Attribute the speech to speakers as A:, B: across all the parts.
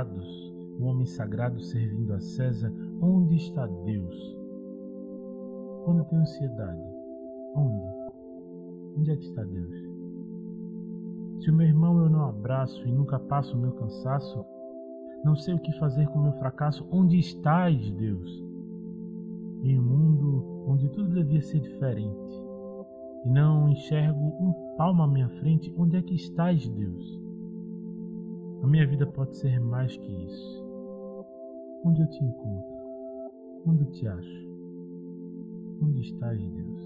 A: fechados, o homem sagrado servindo a César, onde está Deus? Quando tenho ansiedade, onde? Onde é que está Deus? Se o meu irmão eu não abraço e nunca passo o meu cansaço, não sei o que fazer com o meu fracasso, onde estás, Deus? Em um mundo onde tudo devia ser diferente, e não enxergo um palmo à minha frente, onde é que estás, Deus? A minha vida pode ser mais que isso. Onde eu te encontro? Onde eu te acho? Onde estás, Deus?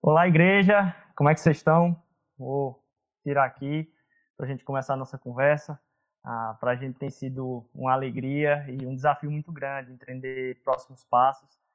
B: Olá, igreja! Como é que vocês estão? Vou tirar aqui para a gente começar a nossa conversa. Ah, para a gente tem sido uma alegria e um desafio muito grande entender próximos passos.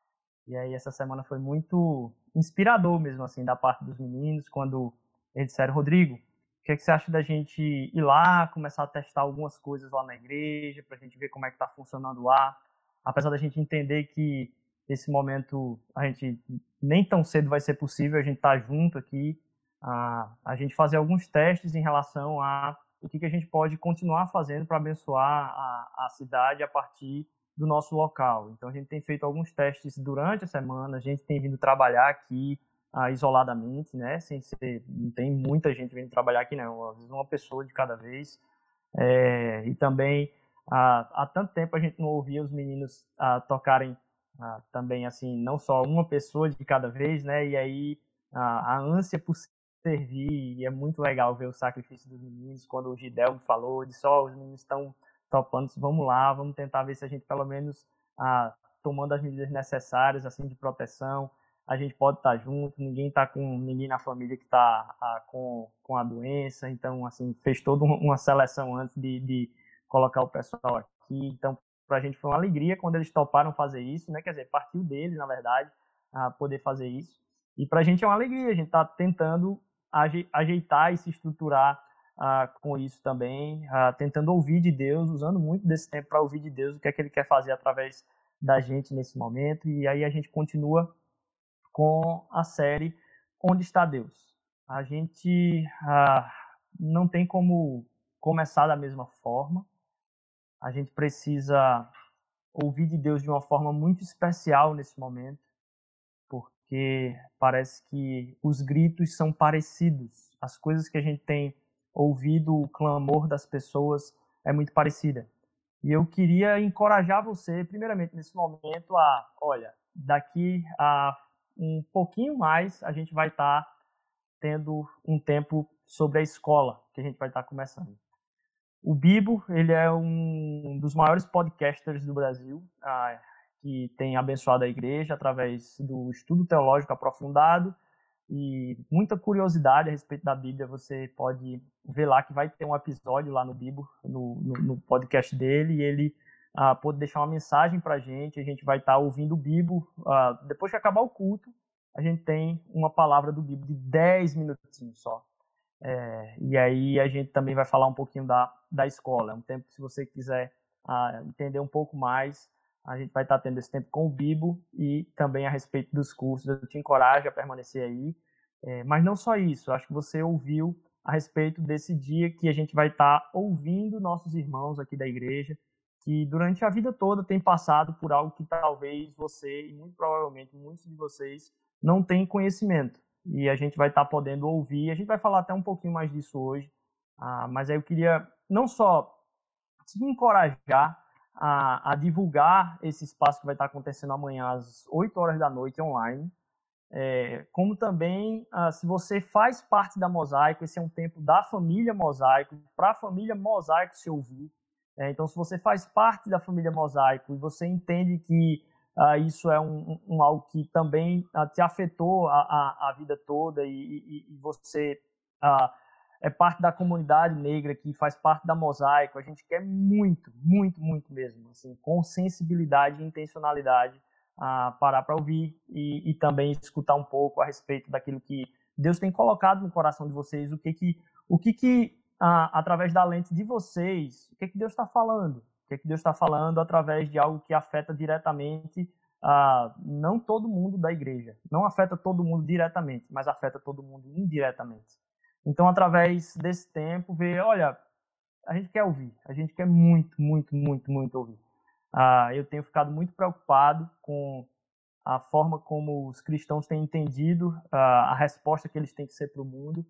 B: E aí essa semana foi muito inspirador mesmo assim da parte dos meninos quando eles disseram Rodrigo, o que, é que você acha da gente ir lá, começar a testar algumas coisas lá na igreja para a gente ver como é que está funcionando lá, apesar da gente entender que esse momento a gente nem tão cedo vai ser possível a gente estar tá junto aqui, a, a gente fazer alguns testes em relação a o que, que a gente pode continuar fazendo para abençoar a, a cidade a partir do nosso local. Então a gente tem feito alguns testes durante a semana, a gente tem vindo trabalhar aqui ah, isoladamente, né? Sem ser, não tem muita gente vindo trabalhar aqui não, às vezes uma pessoa de cada vez. É, e também ah, há tanto tempo a gente não ouvia os meninos ah, tocarem ah, também assim, não só uma pessoa de cada vez, né? E aí a, a ânsia por servir, e é muito legal ver o sacrifício dos meninos, quando o Gidel falou, de só os meninos estão topando, vamos lá, vamos tentar ver se a gente pelo menos ah, tomando as medidas necessárias assim de proteção, a gente pode estar junto, ninguém está com ninguém na família que está ah, com, com a doença, então assim fez toda uma seleção antes de, de colocar o pessoal aqui, então para a gente foi uma alegria quando eles toparam fazer isso, né? Quer dizer, partiu deles, na verdade, a poder fazer isso. E para a gente é uma alegria, a gente está tentando ajeitar e se estruturar uh, com isso também, uh, tentando ouvir de Deus, usando muito desse tempo para ouvir de Deus o que é que Ele quer fazer através da gente nesse momento. E aí a gente continua com a série Onde está Deus? A gente uh, não tem como começar da mesma forma a gente precisa ouvir de Deus de uma forma muito especial nesse momento, porque parece que os gritos são parecidos. As coisas que a gente tem ouvido, o clamor das pessoas é muito parecida. E eu queria encorajar você, primeiramente nesse momento, a, olha, daqui a um pouquinho mais a gente vai estar tá tendo um tempo sobre a escola que a gente vai estar tá começando. O Bibo, ele é um dos maiores podcasters do Brasil, ah, que tem abençoado a igreja através do estudo teológico aprofundado e muita curiosidade a respeito da Bíblia. Você pode ver lá que vai ter um episódio lá no Bibo, no, no, no podcast dele, e ele ah, pode deixar uma mensagem para a gente. A gente vai estar tá ouvindo o Bibo. Ah, depois que acabar o culto, a gente tem uma palavra do Bibo de 10 minutinhos só. É, e aí a gente também vai falar um pouquinho da, da escola. É um tempo, se você quiser ah, entender um pouco mais, a gente vai estar tendo esse tempo com o Bibo e também a respeito dos cursos. Eu te encorajo a permanecer aí. É, mas não só isso, acho que você ouviu a respeito desse dia que a gente vai estar ouvindo nossos irmãos aqui da igreja, que durante a vida toda tem passado por algo que talvez você e muito provavelmente muitos de vocês não têm conhecimento e a gente vai estar podendo ouvir. A gente vai falar até um pouquinho mais disso hoje, ah, mas aí eu queria não só te encorajar a, a, divulgar esse espaço que vai estar acontecendo amanhã às 8 horas da noite online, é, como também ah, se você faz parte da Mosaico, esse é um tempo da família Mosaico, para a família Mosaico se ouvir. É, então, se você faz parte da família Mosaico e você entende que Uh, isso é um, um, algo que também uh, te afetou a, a, a vida toda e, e, e você é parte da comunidade negra que faz parte da mosaico. A gente quer muito, muito, muito mesmo, assim, com sensibilidade e intencionalidade, parar para ouvir e, e, também escutar um pouco a respeito daquilo que Deus tem colocado no coração de vocês, o que que, o que, que ah, através da lente de vocês, o que, que Deus está falando? O que, que Deus está falando através de algo que afeta diretamente ah, não todo mundo da igreja. Não afeta todo mundo diretamente, mas afeta todo mundo indiretamente. Então, através desse tempo, ver, olha, a gente quer ouvir, a gente quer muito, muito, muito, muito ouvir. Ah, eu tenho ficado muito preocupado com a forma como os cristãos têm entendido ah, a resposta que eles têm que ser para o mundo.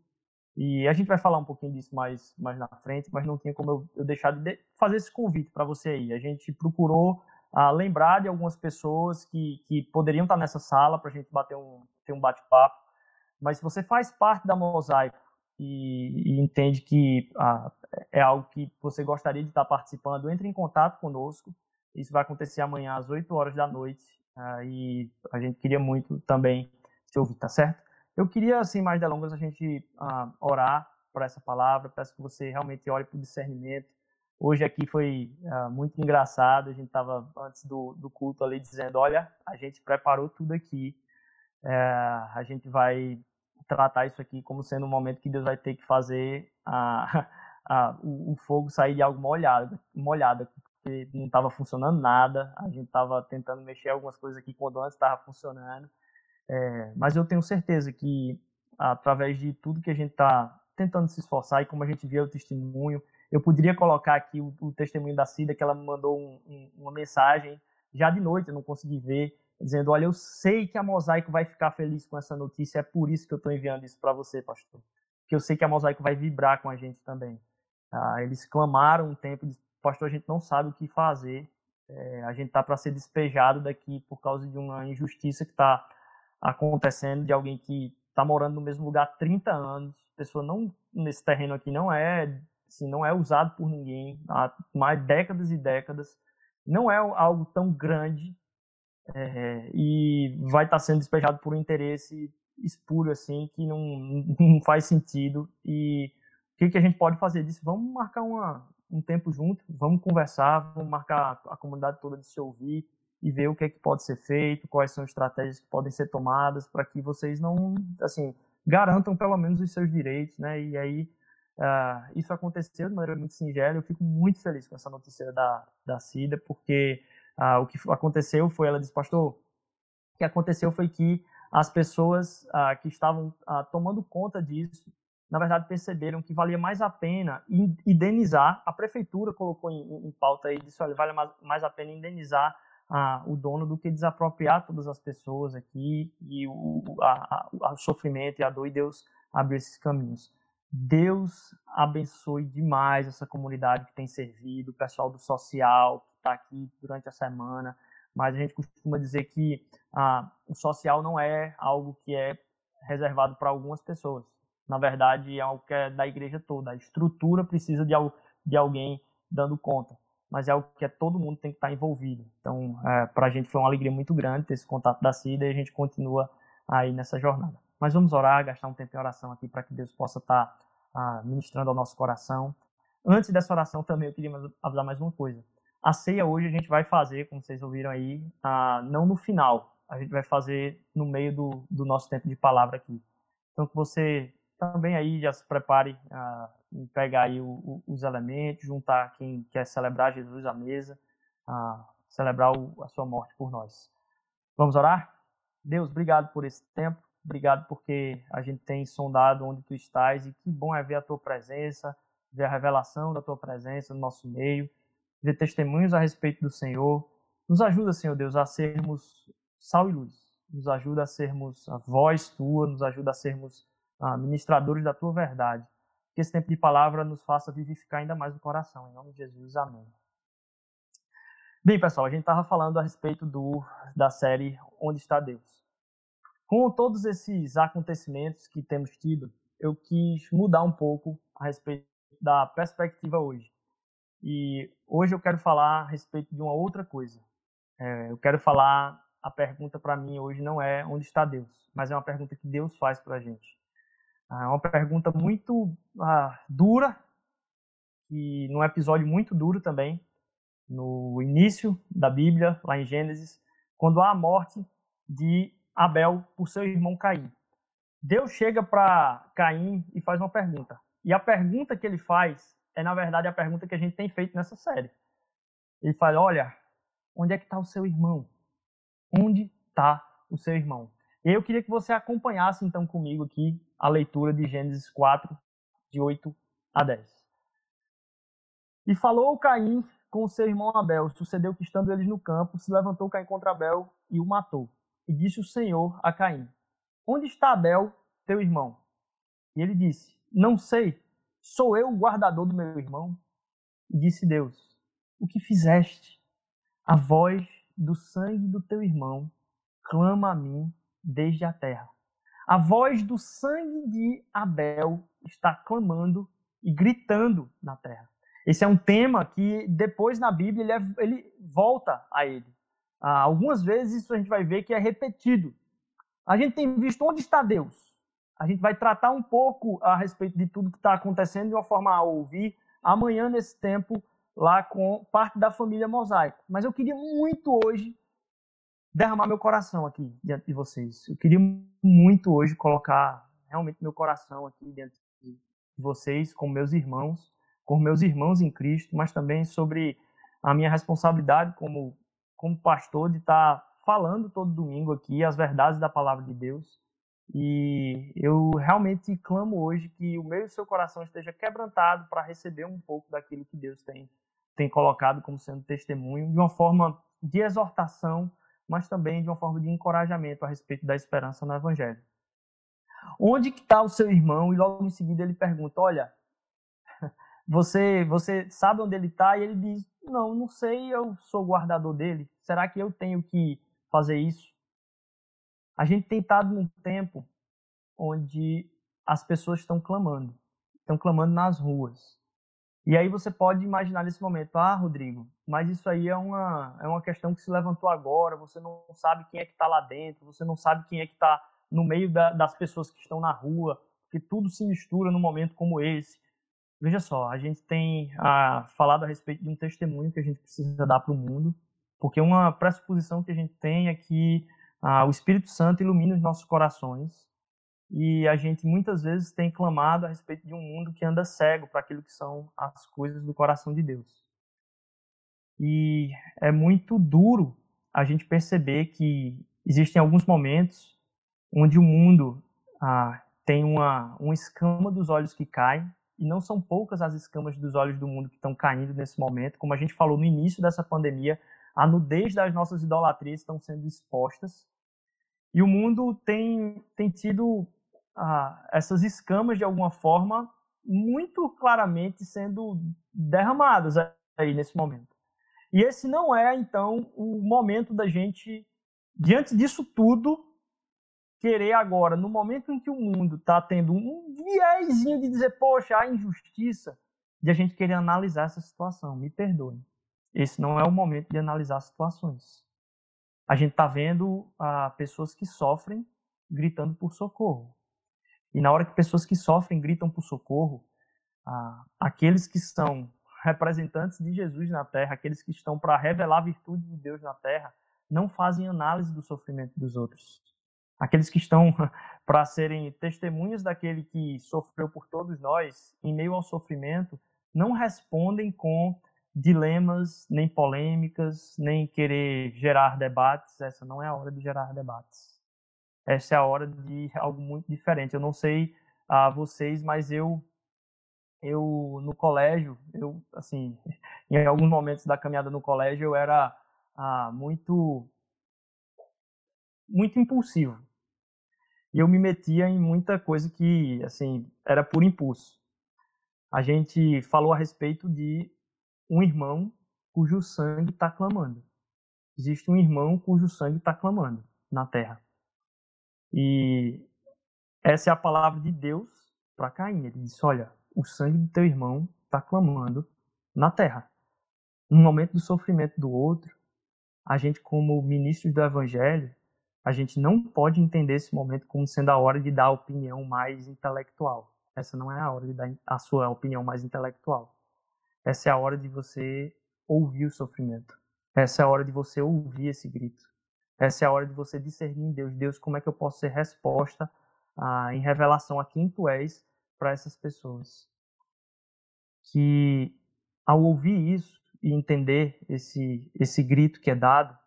B: E a gente vai falar um pouquinho disso mais, mais na frente, mas não tinha como eu, eu deixar de fazer esse convite para você aí. A gente procurou ah, lembrar de algumas pessoas que, que poderiam estar nessa sala para a gente bater um, ter um bate-papo. Mas se você faz parte da Mosaico e, e entende que ah, é algo que você gostaria de estar participando, entre em contato conosco. Isso vai acontecer amanhã às 8 horas da noite. Ah, e a gente queria muito também te ouvir, tá certo? Eu queria, assim, mais delongas, a gente ah, orar por essa palavra. Peço que você realmente ore por discernimento. Hoje aqui foi ah, muito engraçado. A gente estava antes do, do culto ali dizendo: olha, a gente preparou tudo aqui. É, a gente vai tratar isso aqui como sendo um momento que Deus vai ter que fazer a, a, o, o, fogo sair de algo molhado, molhada, porque não estava funcionando nada. A gente estava tentando mexer algumas coisas aqui quando antes estava funcionando. É, mas eu tenho certeza que através de tudo que a gente está tentando se esforçar e como a gente vê o testemunho, eu poderia colocar aqui o, o testemunho da Cida, que ela me mandou um, um, uma mensagem já de noite, eu não consegui ver, dizendo: Olha, eu sei que a Mosaico vai ficar feliz com essa notícia, é por isso que eu estou enviando isso para você, pastor. Porque eu sei que a Mosaico vai vibrar com a gente também. Ah, eles clamaram um tempo, pastor, a gente não sabe o que fazer, é, a gente está para ser despejado daqui por causa de uma injustiça que está acontecendo, de alguém que está morando no mesmo lugar há 30 anos, pessoa não nesse terreno aqui não é assim, não é usado por ninguém há mais décadas e décadas, não é algo tão grande é, e vai estar tá sendo despejado por um interesse espúrio assim que não, não faz sentido e o que, que a gente pode fazer disso? Vamos marcar uma, um tempo junto, vamos conversar, vamos marcar a comunidade toda de se ouvir e ver o que é que pode ser feito, quais são as estratégias que podem ser tomadas para que vocês não, assim, garantam pelo menos os seus direitos, né? E aí Uh, isso aconteceu de maneira muito singela. Eu fico muito feliz com essa notícia da, da Cida, porque uh, o que aconteceu foi, ela disse, pastor, o que aconteceu foi que as pessoas uh, que estavam tomando conta disso, na verdade, perceberam que valia mais a pena indenizar. A prefeitura colocou em, em pauta aí, disse, olha, vale mais, mais a pena indenizar o dono do que desapropriar todas as pessoas aqui e o, a, a, o sofrimento e a dor, e Deus abriu esses caminhos. Deus abençoe demais essa comunidade que tem servido, o pessoal do social que está aqui durante a semana. Mas a gente costuma dizer que ah, o social não é algo que é reservado para algumas pessoas. Na verdade, é algo que é da igreja toda. A estrutura precisa de, de alguém dando conta, mas é algo que é, todo mundo tem que estar envolvido. Então, é, para a gente foi uma alegria muito grande ter esse contato da CIDA e a gente continua aí nessa jornada. Mas vamos orar, gastar um tempo em oração aqui para que Deus possa estar tá, ah, ministrando ao nosso coração. Antes dessa oração também eu queria avisar mais uma coisa. A ceia hoje a gente vai fazer, como vocês ouviram aí, ah, não no final. A gente vai fazer no meio do, do nosso tempo de palavra aqui. Então que você também aí já se prepare em pegar aí o, o, os elementos, juntar quem quer celebrar Jesus à mesa, celebrar o, a sua morte por nós. Vamos orar? Deus, obrigado por esse tempo. Obrigado porque a gente tem sondado onde tu estás e que bom é ver a tua presença, ver a revelação da tua presença no nosso meio, ver testemunhos a respeito do Senhor. Nos ajuda, Senhor Deus, a sermos sal e luz. Nos ajuda a sermos a voz tua, nos ajuda a sermos ah, ministradores da tua verdade. Que esse tempo de palavra nos faça vivificar ainda mais o coração. Em nome de Jesus, amém. Bem, pessoal, a gente estava falando a respeito do, da série Onde está Deus. Com todos esses acontecimentos que temos tido, eu quis mudar um pouco a respeito da perspectiva hoje. E hoje eu quero falar a respeito de uma outra coisa. É, eu quero falar, a pergunta para mim hoje não é onde está Deus, mas é uma pergunta que Deus faz para a gente. É uma pergunta muito ah, dura, e num episódio muito duro também, no início da Bíblia, lá em Gênesis, quando há a morte de Abel por seu irmão Caim. Deus chega para Caim e faz uma pergunta: E a pergunta que ele faz é, na verdade, a pergunta que a gente tem feito nessa série. Ele fala: Olha, onde é que está o seu irmão? Onde está o seu irmão? E eu queria que você acompanhasse então comigo aqui a leitura de Gênesis 4, de 8 a 10. E falou Caim com seu irmão Abel. Sucedeu que, estando eles no campo, se levantou Caim contra Abel e o matou. E disse o Senhor a Caim: Onde está Abel, teu irmão? E ele disse: Não sei, sou eu o guardador do meu irmão? E disse Deus: O que fizeste? A voz do sangue do teu irmão clama a mim desde a terra. A voz do sangue de Abel está clamando e gritando na terra. Esse é um tema que depois na Bíblia ele, é, ele volta a ele. Ah, algumas vezes isso a gente vai ver que é repetido. A gente tem visto onde está Deus. A gente vai tratar um pouco a respeito de tudo que está acontecendo de uma forma a ouvir amanhã nesse tempo lá com parte da família Mosaico. Mas eu queria muito hoje derramar meu coração aqui diante de vocês. Eu queria muito hoje colocar realmente meu coração aqui diante de vocês, com meus irmãos, com meus irmãos em Cristo, mas também sobre a minha responsabilidade como, como pastor de estar tá falando todo domingo aqui as verdades da palavra de Deus. E eu realmente clamo hoje que o meu e seu coração esteja quebrantado para receber um pouco daquilo que Deus tem, tem colocado como sendo testemunho, de uma forma de exortação, mas também de uma forma de encorajamento a respeito da esperança no Evangelho. Onde está o seu irmão? E logo em seguida ele pergunta: Olha, você, você sabe onde ele está? E ele diz: Não, não sei, eu sou guardador dele. Será que eu tenho que fazer isso? A gente tem estado num tempo onde as pessoas estão clamando, estão clamando nas ruas. E aí você pode imaginar nesse momento, ah, Rodrigo, mas isso aí é uma, é uma questão que se levantou agora, você não sabe quem é que está lá dentro, você não sabe quem é que está no meio da, das pessoas que estão na rua, que tudo se mistura num momento como esse. Veja só, a gente tem ah, falado a respeito de um testemunho que a gente precisa dar para o mundo, porque uma pressuposição que a gente tem é que ah, o Espírito Santo ilumina os nossos corações e a gente muitas vezes tem clamado a respeito de um mundo que anda cego para aquilo que são as coisas do coração de Deus. E é muito duro a gente perceber que existem alguns momentos onde o mundo ah, tem uma, uma escama dos olhos que cai e não são poucas as escamas dos olhos do mundo que estão caindo nesse momento. Como a gente falou no início dessa pandemia, a nudez das nossas idolatrias estão sendo expostas. E o mundo tem, tem tido ah, essas escamas, de alguma forma, muito claramente sendo derramadas aí nesse momento. E esse não é, então, o momento da gente, diante disso tudo, querer agora, no momento em que o mundo está tendo um viésinho de dizer, poxa, há injustiça, de a gente querer analisar essa situação. Me perdoe. Esse não é o momento de analisar situações. A gente está vendo ah, pessoas que sofrem gritando por socorro. E na hora que pessoas que sofrem gritam por socorro, ah, aqueles que são representantes de Jesus na terra, aqueles que estão para revelar a virtude de Deus na terra, não fazem análise do sofrimento dos outros aqueles que estão para serem testemunhas daquele que sofreu por todos nós, em meio ao sofrimento, não respondem com dilemas, nem polêmicas, nem querer gerar debates. Essa não é a hora de gerar debates. Essa é a hora de algo muito diferente. Eu não sei a vocês, mas eu eu no colégio, eu assim, em alguns momentos da caminhada no colégio eu era ah, muito muito impulsivo. E eu me metia em muita coisa que, assim, era por impulso. A gente falou a respeito de um irmão cujo sangue está clamando. Existe um irmão cujo sangue está clamando na terra. E essa é a palavra de Deus para Caim. Ele disse: Olha, o sangue do teu irmão está clamando na terra. No momento do sofrimento do outro, a gente, como ministros do evangelho, a gente não pode entender esse momento como sendo a hora de dar a opinião mais intelectual. Essa não é a hora de dar a sua opinião mais intelectual. Essa é a hora de você ouvir o sofrimento. Essa é a hora de você ouvir esse grito. Essa é a hora de você discernir em Deus. Deus, como é que eu posso ser resposta ah, em revelação a quem tu és para essas pessoas? que ao ouvir isso e entender esse, esse grito que é dado,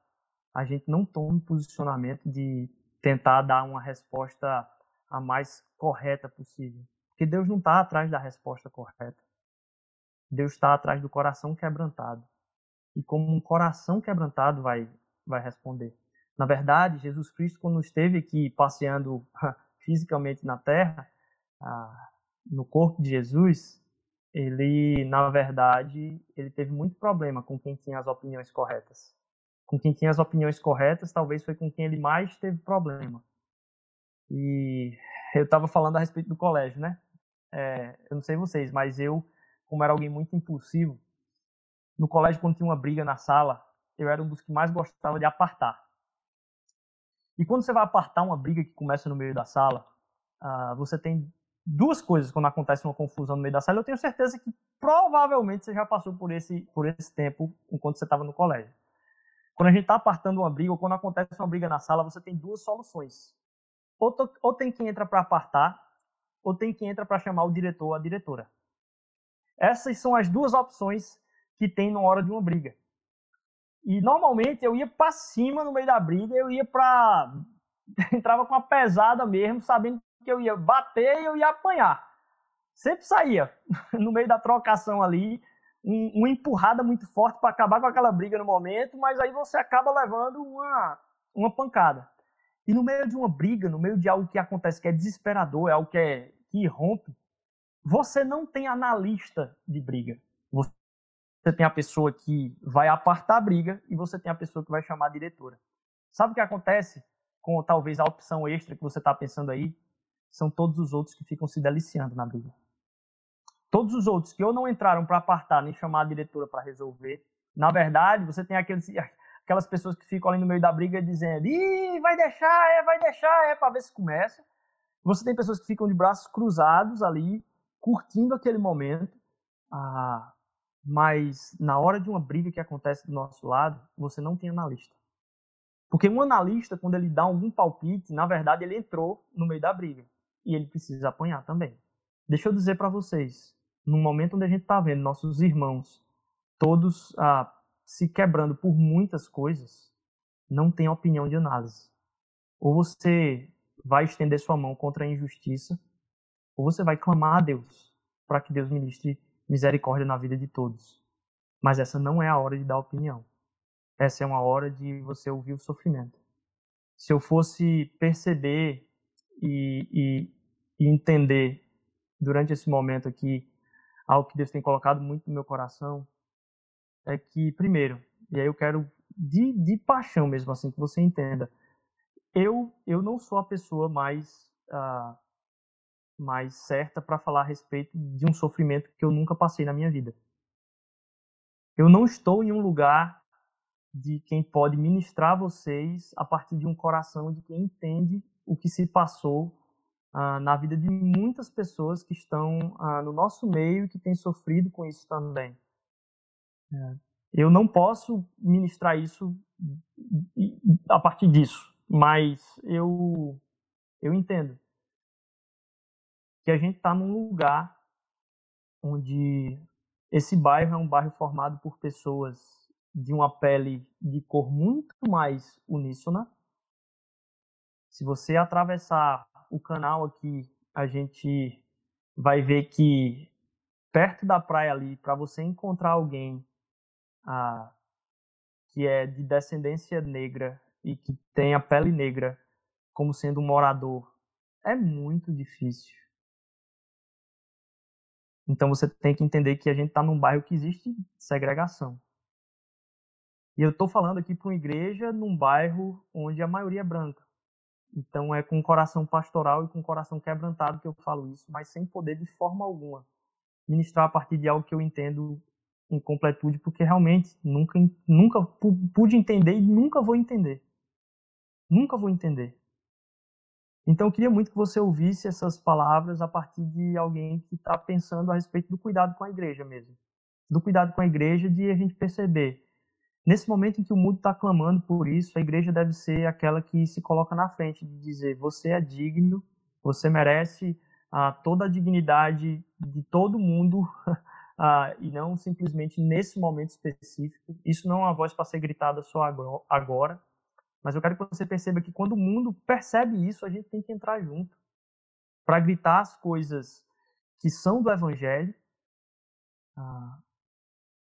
B: a gente não toma um posicionamento de tentar dar uma resposta a mais correta possível. Porque Deus não está atrás da resposta correta. Deus está atrás do coração quebrantado. E como um coração quebrantado vai, vai responder. Na verdade, Jesus Cristo, quando esteve aqui passeando fisicamente na terra, ah, no corpo de Jesus, ele, na verdade, ele teve muito problema com quem tinha as opiniões corretas. Com quem tinha as opiniões corretas, talvez foi com quem ele mais teve problema. E eu estava falando a respeito do colégio, né? É, eu não sei vocês, mas eu, como era alguém muito impulsivo, no colégio, quando tinha uma briga na sala, eu era um dos que mais gostava de apartar. E quando você vai apartar uma briga que começa no meio da sala, uh, você tem duas coisas quando acontece uma confusão no meio da sala. Eu tenho certeza que provavelmente você já passou por esse, por esse tempo enquanto você estava no colégio. Quando a gente está apartando uma briga ou quando acontece uma briga na sala, você tem duas soluções. Ou, to, ou tem quem entra para apartar, ou tem quem entra para chamar o diretor ou a diretora. Essas são as duas opções que tem na hora de uma briga. E normalmente eu ia para cima no meio da briga, eu ia para entrava com uma pesada mesmo, sabendo que eu ia bater e eu ia apanhar. Sempre saía no meio da trocação ali, um, uma empurrada muito forte para acabar com aquela briga no momento, mas aí você acaba levando uma, uma pancada. E no meio de uma briga, no meio de algo que acontece que é desesperador, é algo que, é, que rompe, você não tem analista de briga. Você tem a pessoa que vai apartar a briga e você tem a pessoa que vai chamar a diretora. Sabe o que acontece com talvez a opção extra que você está pensando aí? são todos os outros que ficam se deliciando na briga. Todos os outros que ou não entraram para apartar nem chamar a diretora para resolver. Na verdade, você tem aqueles, aquelas pessoas que ficam ali no meio da briga dizendo: Ih, vai deixar, é, vai deixar, é, para ver se começa. Você tem pessoas que ficam de braços cruzados ali, curtindo aquele momento. Ah, mas na hora de uma briga que acontece do nosso lado, você não tem analista. Porque um analista, quando ele dá algum palpite, na verdade ele entrou no meio da briga e ele precisa apanhar também. Deixa eu dizer para vocês, no momento onde a gente está vendo nossos irmãos todos ah, se quebrando por muitas coisas, não tem opinião de análise. Ou você vai estender sua mão contra a injustiça, ou você vai clamar a Deus para que Deus ministre misericórdia na vida de todos. Mas essa não é a hora de dar opinião. Essa é uma hora de você ouvir o sofrimento. Se eu fosse perceber e, e, e entender durante esse momento aqui algo que Deus tem colocado muito no meu coração é que, primeiro, e aí eu quero de, de paixão mesmo assim que você entenda, eu eu não sou a pessoa mais uh, mais certa para falar a respeito de um sofrimento que eu nunca passei na minha vida. Eu não estou em um lugar de quem pode ministrar vocês a partir de um coração de quem entende o que se passou ah, na vida de muitas pessoas que estão ah, no nosso meio e que têm sofrido com isso também. É. Eu não posso ministrar isso a partir disso, mas eu, eu entendo que a gente está num lugar onde esse bairro é um bairro formado por pessoas de uma pele de cor muito mais uníssona, se você atravessar o canal aqui, a gente vai ver que perto da praia ali, para você encontrar alguém ah, que é de descendência negra e que tem a pele negra como sendo um morador, é muito difícil. Então você tem que entender que a gente está num bairro que existe segregação. E eu estou falando aqui para uma igreja num bairro onde a maioria é branca. Então é com coração pastoral e com coração quebrantado que eu falo isso, mas sem poder de forma alguma ministrar a partir de algo que eu entendo em completude, porque realmente nunca, nunca pude entender e nunca vou entender. Nunca vou entender. Então eu queria muito que você ouvisse essas palavras a partir de alguém que está pensando a respeito do cuidado com a igreja mesmo. Do cuidado com a igreja, de a gente perceber Nesse momento em que o mundo está clamando por isso, a igreja deve ser aquela que se coloca na frente de dizer: você é digno, você merece ah, toda a dignidade de todo mundo uh, e não simplesmente nesse momento específico. Isso não é uma voz para ser gritada só agora, mas eu quero que você perceba que quando o mundo percebe isso, a gente tem que entrar junto para gritar as coisas que são do Evangelho, uh,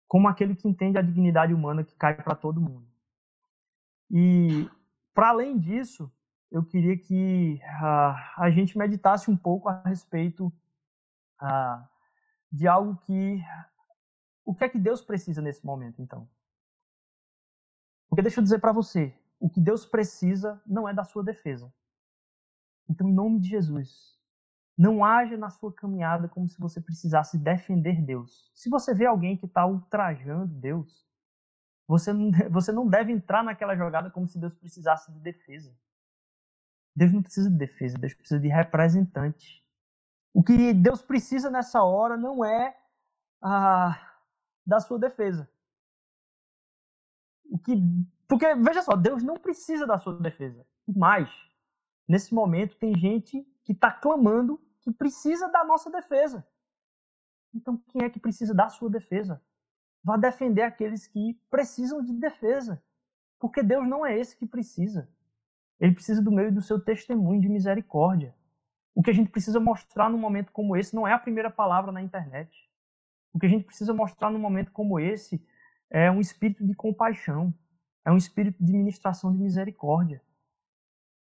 B: como aquele que entende a dignidade humana que cai para todo mundo. E, para além disso, eu queria que uh, a gente meditasse um pouco a respeito uh, de algo que. O que é que Deus precisa nesse momento, então? Porque deixa eu dizer para você: o que Deus precisa não é da sua defesa. Então, em nome de Jesus, não haja na sua caminhada como se você precisasse defender Deus. Se você vê alguém que está ultrajando Deus, você não, você não deve entrar naquela jogada como se Deus precisasse de defesa. Deus não precisa de defesa, Deus precisa de representante. O que Deus precisa nessa hora não é ah, da sua defesa. O que, porque, veja só, Deus não precisa da sua defesa. E mais, nesse momento tem gente que está clamando que precisa da nossa defesa. Então, quem é que precisa da sua defesa? Vá defender aqueles que precisam de defesa. Porque Deus não é esse que precisa. Ele precisa do meu e do seu testemunho de misericórdia. O que a gente precisa mostrar num momento como esse não é a primeira palavra na internet. O que a gente precisa mostrar num momento como esse é um espírito de compaixão, é um espírito de ministração de misericórdia.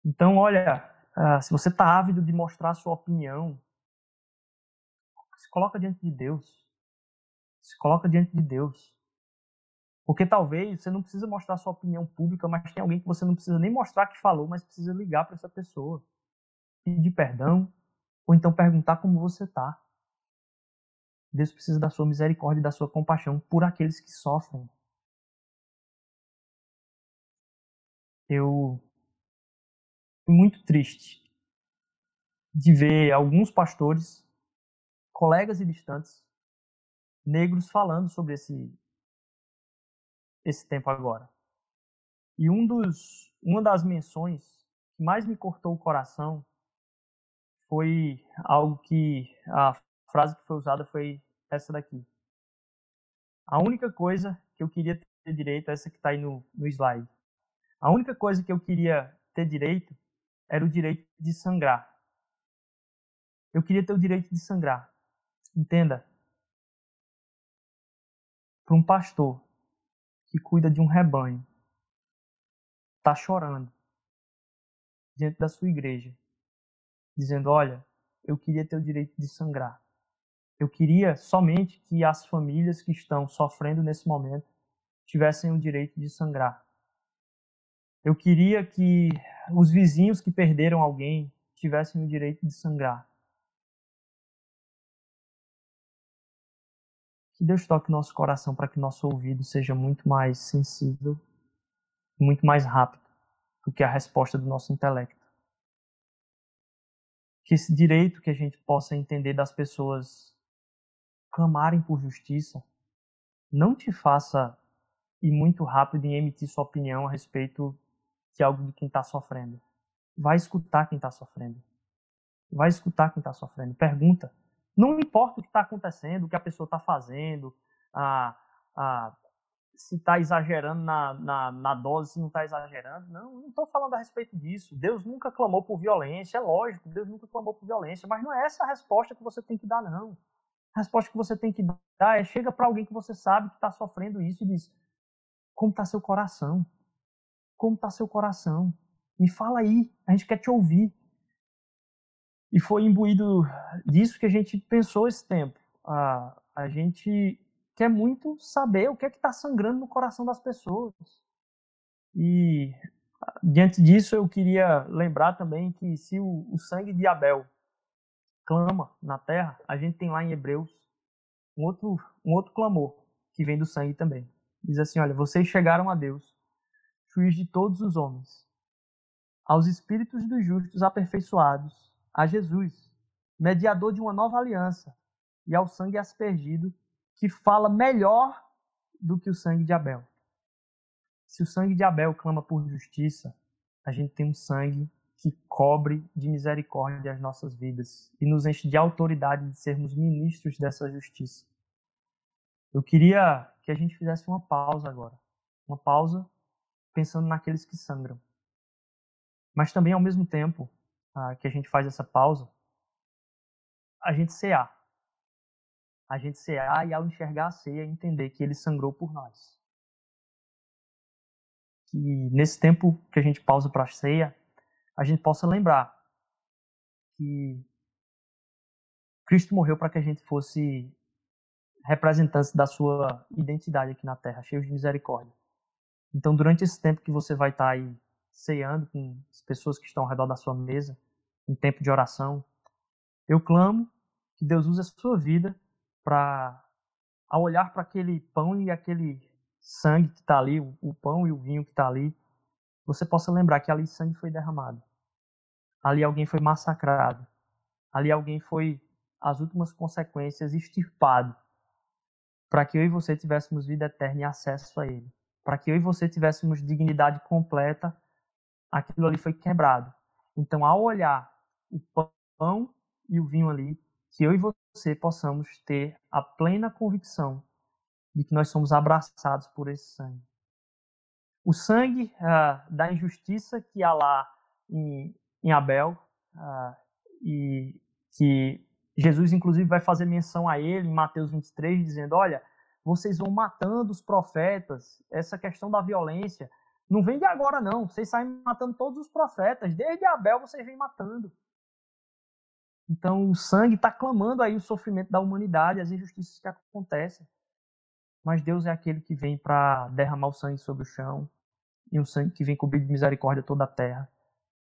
B: Então, olha, ah, se você está ávido de mostrar a sua opinião, se coloca diante de Deus. Se coloca diante de Deus. Porque talvez você não precisa mostrar sua opinião pública, mas tem alguém que você não precisa nem mostrar que falou, mas precisa ligar para essa pessoa pedir perdão, ou então perguntar como você está. Deus precisa da sua misericórdia e da sua compaixão por aqueles que sofrem. Eu fui muito triste de ver alguns pastores, colegas e distantes, negros falando sobre esse esse tempo agora. E um dos uma das menções que mais me cortou o coração foi algo que a frase que foi usada foi essa daqui. A única coisa que eu queria ter direito, essa que está aí no, no slide. A única coisa que eu queria ter direito era o direito de sangrar. Eu queria ter o direito de sangrar. Entenda? Para um pastor que cuida de um rebanho, está chorando diante da sua igreja, dizendo: Olha, eu queria ter o direito de sangrar. Eu queria somente que as famílias que estão sofrendo nesse momento tivessem o direito de sangrar. Eu queria que os vizinhos que perderam alguém tivessem o direito de sangrar. Que Deus toque nosso coração para que nosso ouvido seja muito mais sensível, muito mais rápido do que a resposta do nosso intelecto que esse direito que a gente possa entender das pessoas clamarem por justiça não te faça ir muito rápido em emitir sua opinião a respeito de algo de quem está sofrendo. Vai escutar quem está sofrendo. Vai escutar quem está sofrendo. Pergunta. Não importa o que está acontecendo, o que a pessoa está fazendo, a, a, se está exagerando na, na, na, dose, se não está exagerando. Não, não estou falando a respeito disso. Deus nunca clamou por violência, é lógico, Deus nunca clamou por violência, mas não é essa a resposta que você tem que dar, não. A resposta que você tem que dar é chega para alguém que você sabe que está sofrendo isso e diz: Como está seu coração? Como está seu coração? Me fala aí, a gente quer te ouvir. E foi imbuído disso que a gente pensou esse tempo. A, a gente quer muito saber o que é que está sangrando no coração das pessoas. E diante disso eu queria lembrar também que se o, o sangue de Abel clama na terra, a gente tem lá em Hebreus um outro, um outro clamor que vem do sangue também. Diz assim: Olha, vocês chegaram a Deus, juiz de todos os homens, aos espíritos dos justos aperfeiçoados, a Jesus, mediador de uma nova aliança, e ao sangue aspergido que fala melhor do que o sangue de Abel. Se o sangue de Abel clama por justiça, a gente tem um sangue que cobre de misericórdia as nossas vidas e nos enche de autoridade de sermos ministros dessa justiça. Eu queria que a gente fizesse uma pausa agora. Uma pausa pensando naqueles que sangram. Mas também, ao mesmo tempo ah, que a gente faz essa pausa, a gente cear. A gente cear e, ao enxergar a ceia, entender que ele sangrou por nós. Que nesse tempo que a gente pausa para a ceia, a gente possa lembrar que Cristo morreu para que a gente fosse representantes da sua identidade aqui na terra, cheios de misericórdia. Então, durante esse tempo que você vai estar aí ceando com as pessoas que estão ao redor da sua mesa, em tempo de oração, eu clamo que Deus use a sua vida para, ao olhar para aquele pão e aquele sangue que está ali, o pão e o vinho que está ali, você possa lembrar que ali sangue foi derramado. Ali alguém foi massacrado. Ali alguém foi, as últimas consequências, extirpado para que eu e você tivéssemos vida eterna e acesso a Ele. Para que eu e você tivéssemos dignidade completa, aquilo ali foi quebrado. Então, ao olhar o pão e o vinho ali, que eu e você possamos ter a plena convicção de que nós somos abraçados por esse sangue. O sangue ah, da injustiça que há lá em, em Abel, ah, e que Jesus, inclusive, vai fazer menção a ele em Mateus 23, dizendo: Olha, vocês vão matando os profetas, essa questão da violência. Não vem de agora, não. Vocês saem matando todos os profetas. Desde Abel vocês vêm matando. Então o sangue está clamando aí o sofrimento da humanidade, as injustiças que acontecem. Mas Deus é aquele que vem para derramar o sangue sobre o chão e um sangue que vem cobrir de misericórdia toda a terra.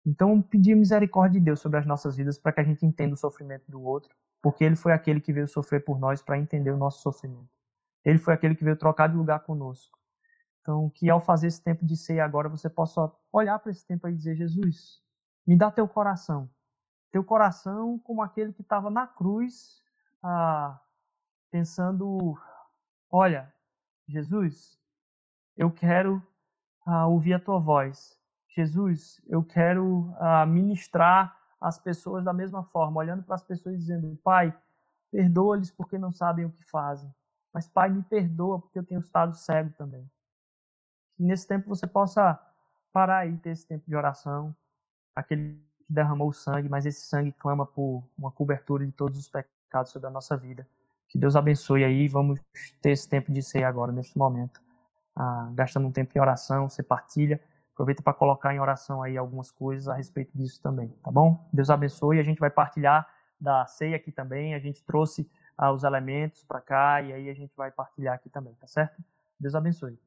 B: Então pedir misericórdia de Deus sobre as nossas vidas para que a gente entenda o sofrimento do outro porque ele foi aquele que veio sofrer por nós para entender o nosso sofrimento. Ele foi aquele que veio trocar de lugar conosco. Então, que ao fazer esse tempo de ceia agora, você possa olhar para esse tempo e dizer: Jesus, me dá teu coração. Teu coração como aquele que estava na cruz, ah, pensando: olha, Jesus, eu quero ah, ouvir a tua voz. Jesus, eu quero ah, ministrar as pessoas da mesma forma, olhando para as pessoas e dizendo: Pai, perdoa-lhes porque não sabem o que fazem. Mas, Pai, me perdoa porque eu tenho estado cego também. Que nesse tempo você possa parar e ter esse tempo de oração, aquele que derramou o sangue, mas esse sangue clama por uma cobertura de todos os pecados sobre a nossa vida. Que Deus abençoe aí. Vamos ter esse tempo de ser agora, neste momento. Ah, gastando um tempo em oração, você partilha. Aproveita para colocar em oração aí algumas coisas a respeito disso também, tá bom? Deus abençoe. A gente vai partilhar da ceia aqui também. A gente trouxe os elementos para cá e aí a gente vai partilhar aqui também, tá certo? Deus abençoe.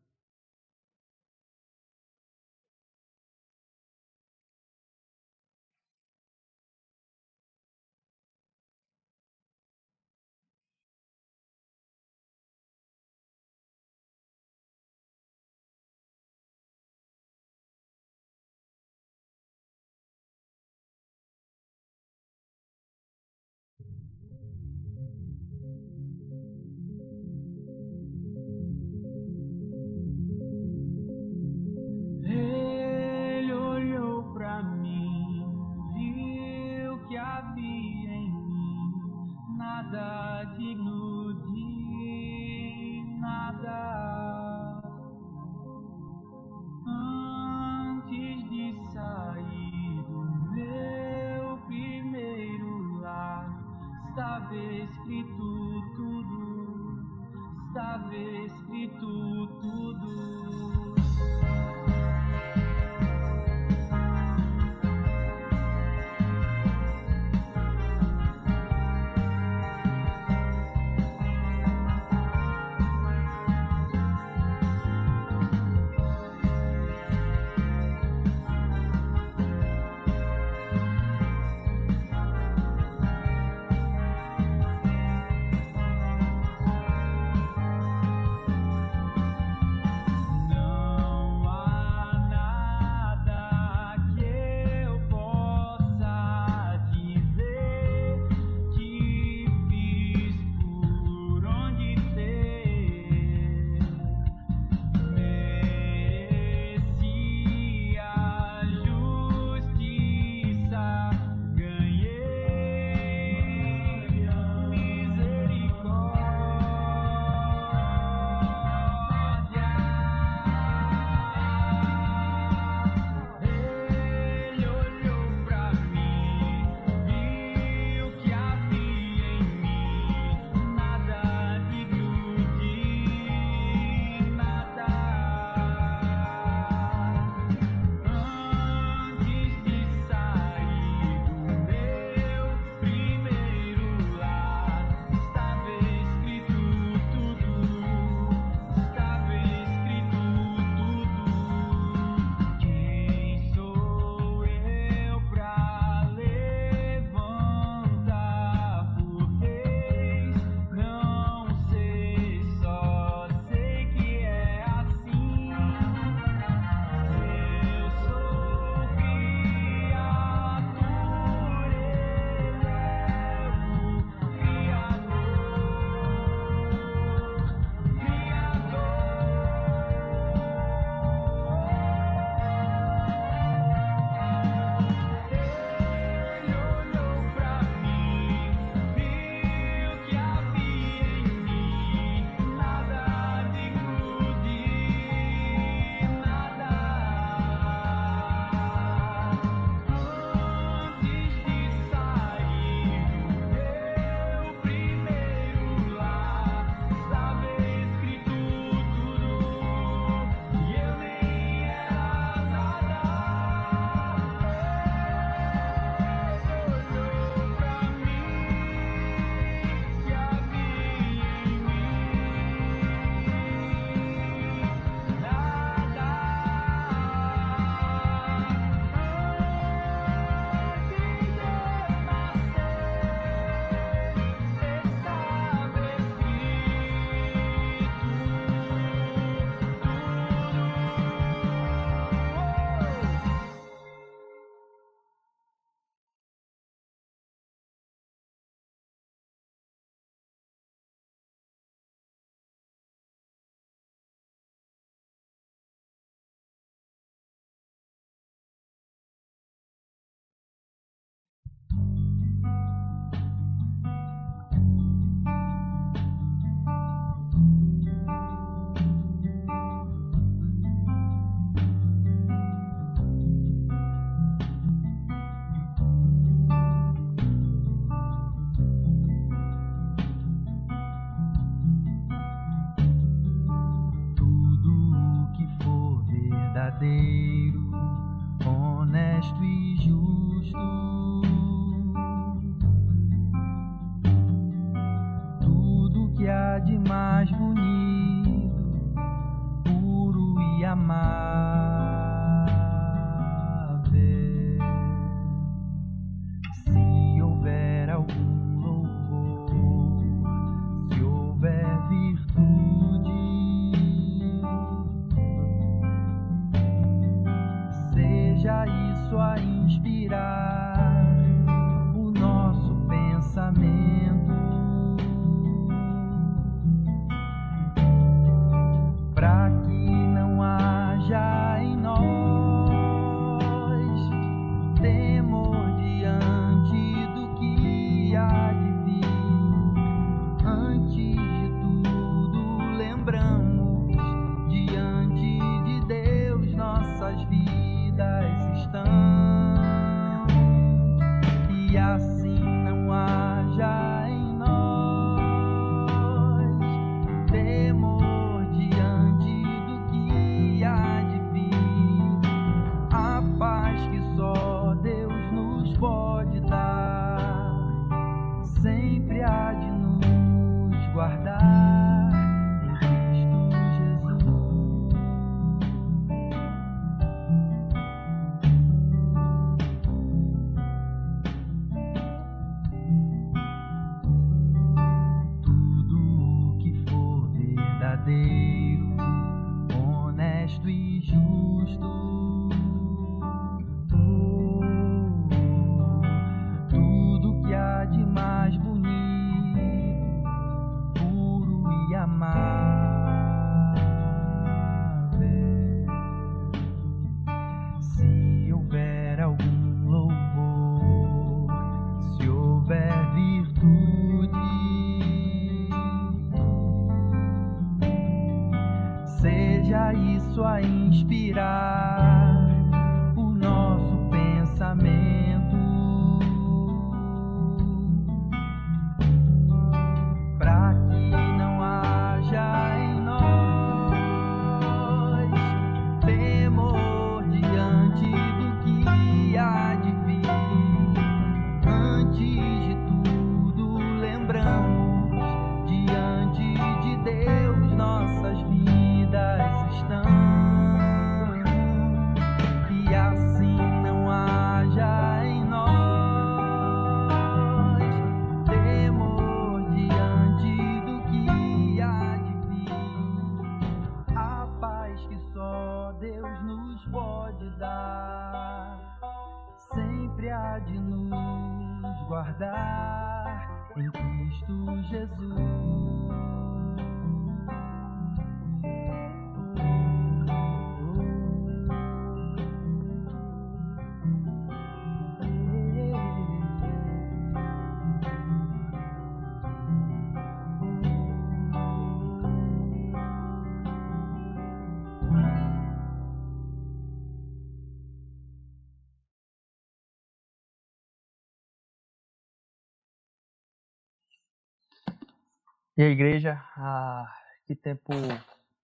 C: E a
B: igreja, ah, que tempo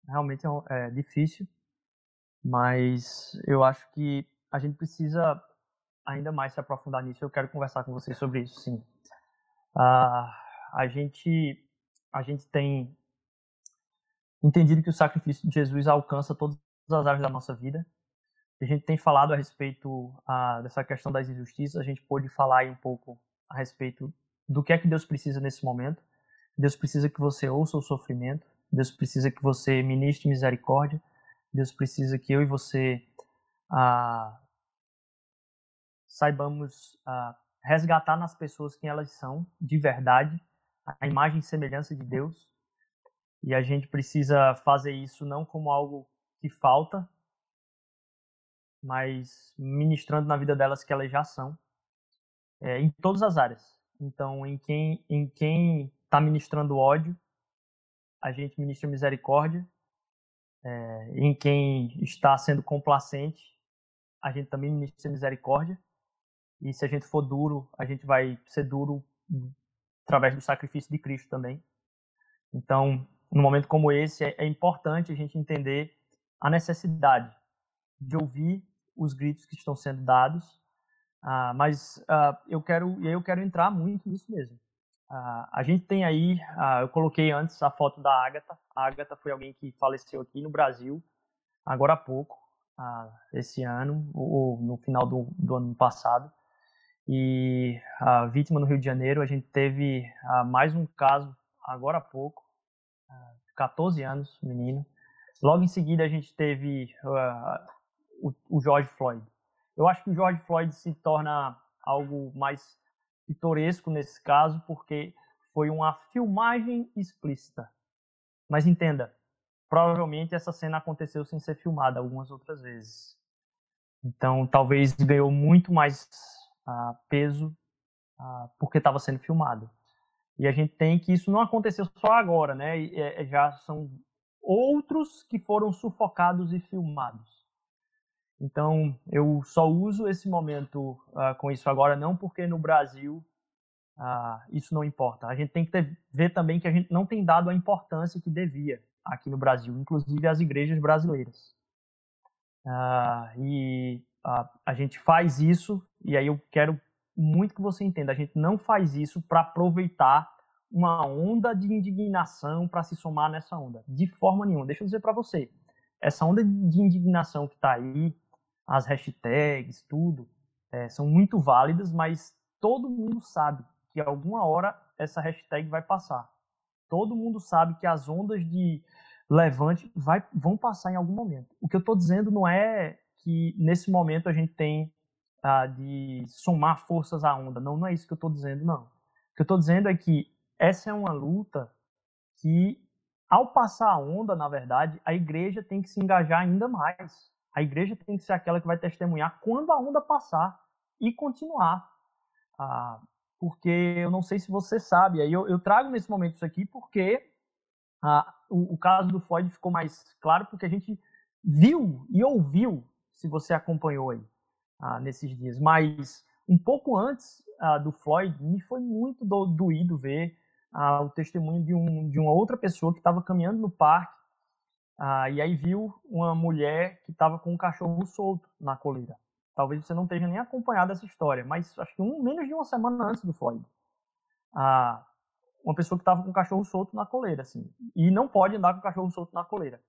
B: realmente é, é difícil, mas eu acho que a gente precisa ainda mais se aprofundar nisso. Eu quero conversar com vocês sobre isso, sim. Ah, a gente a gente tem entendido que o sacrifício de Jesus alcança todas as áreas da nossa vida. A gente tem falado a respeito ah, dessa questão das injustiças. A gente pôde falar um pouco a respeito do que é que Deus precisa nesse momento. Deus precisa que você ouça o sofrimento. Deus precisa que você ministre misericórdia. Deus precisa que eu e você ah, saibamos ah, resgatar nas pessoas quem elas são, de verdade, a imagem e semelhança de Deus. E a gente precisa fazer isso não como algo que falta, mas ministrando na vida delas que elas já são, é, em todas as áreas. Então, em quem em quem está ministrando ódio, a gente ministra misericórdia. É, em quem está sendo complacente, a gente também ministra misericórdia. E se a gente for duro, a gente vai ser duro através do sacrifício de Cristo também. Então, num momento como esse, é, é importante a gente entender a necessidade de ouvir os gritos que estão sendo dados, uh, mas uh, eu quero eu quero entrar muito nisso mesmo. Uh, a gente tem aí, eu coloquei antes a foto da Agatha. A Agatha foi alguém que faleceu aqui no Brasil agora há pouco, esse ano, ou no final do, do ano passado. E a vítima no Rio de Janeiro, a gente teve mais um caso agora há pouco, 14 anos, menino. Logo em seguida a gente teve uh, o, o George Floyd. Eu acho que o George Floyd se torna algo mais pitoresco nesse caso, porque foi uma filmagem explícita. Mas entenda, provavelmente essa cena aconteceu sem ser filmada algumas outras vezes. Então, talvez ganhou muito mais uh, peso uh, porque estava sendo filmado. E a gente tem que isso não aconteceu só agora, né? É, é, já são outros que foram sufocados e filmados. Então, eu só uso esse momento uh, com isso agora, não porque no Brasil uh, isso não importa. A gente tem que ter, ver também que a gente não tem dado a importância que devia aqui no Brasil, inclusive as igrejas brasileiras. Uh, e a gente faz isso, e aí eu quero muito que você entenda, a gente não faz isso para aproveitar uma onda de indignação para se somar nessa onda. De forma nenhuma. Deixa eu dizer para você, essa onda de indignação que está aí, as hashtags, tudo, é, são muito válidas, mas todo mundo sabe que alguma hora essa hashtag vai passar. Todo mundo sabe que as ondas de levante vai, vão passar em algum momento. O que eu estou dizendo não é que nesse momento a gente tem ah, de somar forças à onda. Não, não é isso que eu estou dizendo, não. O que eu estou dizendo é que essa é uma luta que, ao passar a onda, na verdade, a igreja tem que se engajar ainda mais. A igreja tem que ser aquela que vai testemunhar quando a onda passar e continuar. Ah, porque eu não sei se você sabe, aí eu, eu trago nesse momento isso aqui porque ah, o, o, caso do Floyd ficou mais claro porque a gente viu e ouviu, se você acompanhou aí ah, nesses dias. Mas um pouco antes ah, do Floyd, me foi muito do, doído ver ah, o testemunho de, um, de uma outra pessoa que estava caminhando no parque ah, e aí viu uma mulher que estava com um cachorro solto na coleira. Talvez você não tenha nem acompanhado essa história, mas acho que um, menos de uma semana antes do Floyd. Ah, uma pessoa que estava com um cachorro solto na coleira, assim, e não pode andar com o cachorro solto na coleira.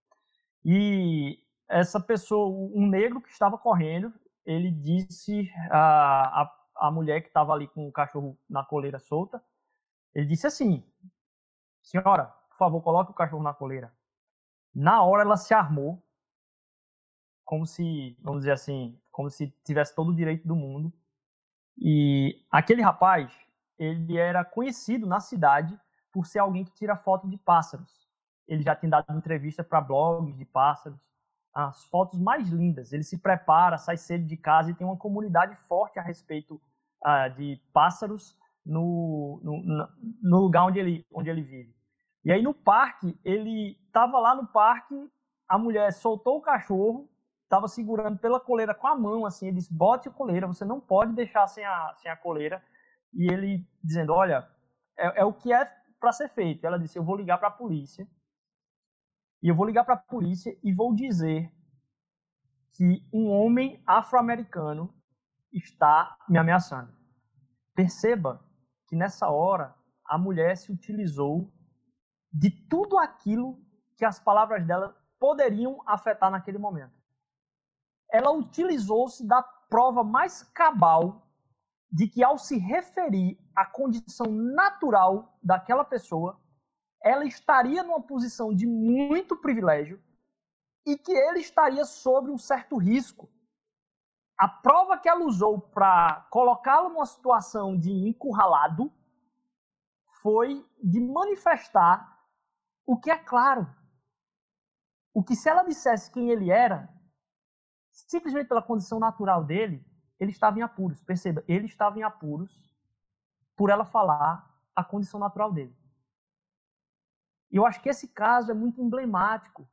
B: E essa pessoa, um negro que estava correndo, ele disse a, a, a mulher que estava ali com o cachorro na coleira solta, ele disse assim: Senhora, por favor, coloque o cachorro na coleira. Na hora ela se armou, como se, vamos dizer assim, como se tivesse todo o direito do mundo. E aquele rapaz, ele era conhecido na cidade por ser alguém que tira foto de pássaros. Ele já tinha dado entrevista para blogs de pássaros, as fotos mais lindas. Ele se prepara, sai cedo de casa e tem uma comunidade forte a respeito uh, de pássaros no, no, no lugar onde ele, onde ele vive. E aí no parque, ele estava lá no parque, a mulher soltou o cachorro, estava segurando pela coleira com a mão, assim, ele disse, bote a coleira, você não pode deixar sem a, sem a coleira. E ele dizendo, olha, é, é o que é para ser feito. Ela disse, eu vou ligar para a polícia, e eu vou ligar para a polícia e vou dizer que um homem afro-americano está me ameaçando. Perceba que nessa hora a mulher se utilizou de tudo aquilo que as palavras dela poderiam afetar naquele momento. Ela utilizou-se da prova mais cabal de que, ao se referir à condição natural daquela pessoa, ela estaria numa posição de muito privilégio e que ele estaria sob um certo risco. A prova que ela usou para colocá-lo numa situação de encurralado foi de manifestar o que é claro. O que se ela dissesse quem ele era, simplesmente pela condição natural dele, ele estava em apuros. Perceba, ele estava em apuros por ela falar a condição natural dele. E eu acho que esse caso é muito emblemático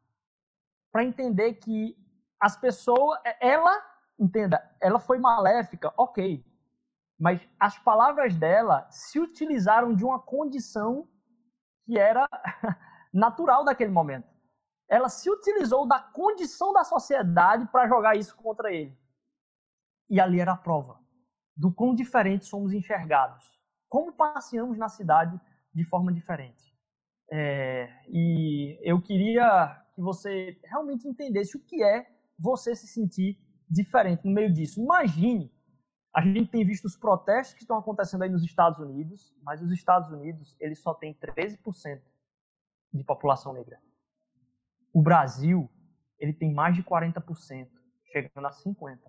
B: para entender que as pessoas, ela entenda, ela foi maléfica, ok. Mas as palavras dela se utilizaram de uma condição que era natural daquele momento. ela se utilizou da condição da sociedade para jogar isso contra ele. E ali era a prova do quão diferentes somos enxergados. Como passeamos na cidade de forma diferente. É, e eu queria que você realmente entendesse o que é você se sentir diferente no meio disso. Imagine, a gente tem visto os protestos que estão acontecendo aí nos Estados Unidos, mas os Estados Unidos eles só têm 13% de população negra. O Brasil ele tem mais de 40%, chegando a 50%.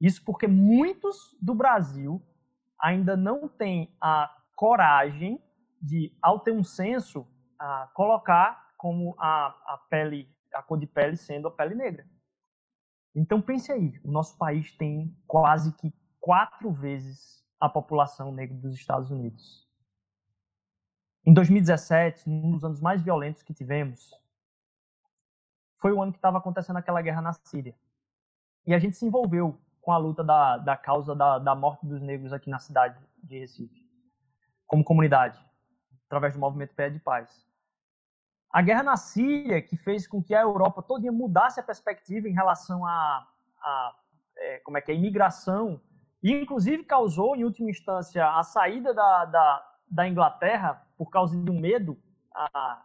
B: Isso porque muitos do Brasil ainda não têm a coragem de, ao ter um censo, a colocar como a, a pele, a cor de pele sendo a pele negra. Então pense aí, o nosso país tem quase que quatro vezes a população negra dos Estados Unidos. Em 2017, um dos anos mais violentos que tivemos, foi o ano que estava acontecendo aquela guerra na Síria. E a gente se envolveu com a luta da, da causa da, da morte dos negros aqui na cidade de Recife, como comunidade, através do movimento Pé de Paz. A guerra na Síria, que fez com que a Europa toda mudasse a perspectiva em relação a, a é, como é que é, imigração, e inclusive causou, em última instância, a saída da, da, da Inglaterra por causa de um medo, a,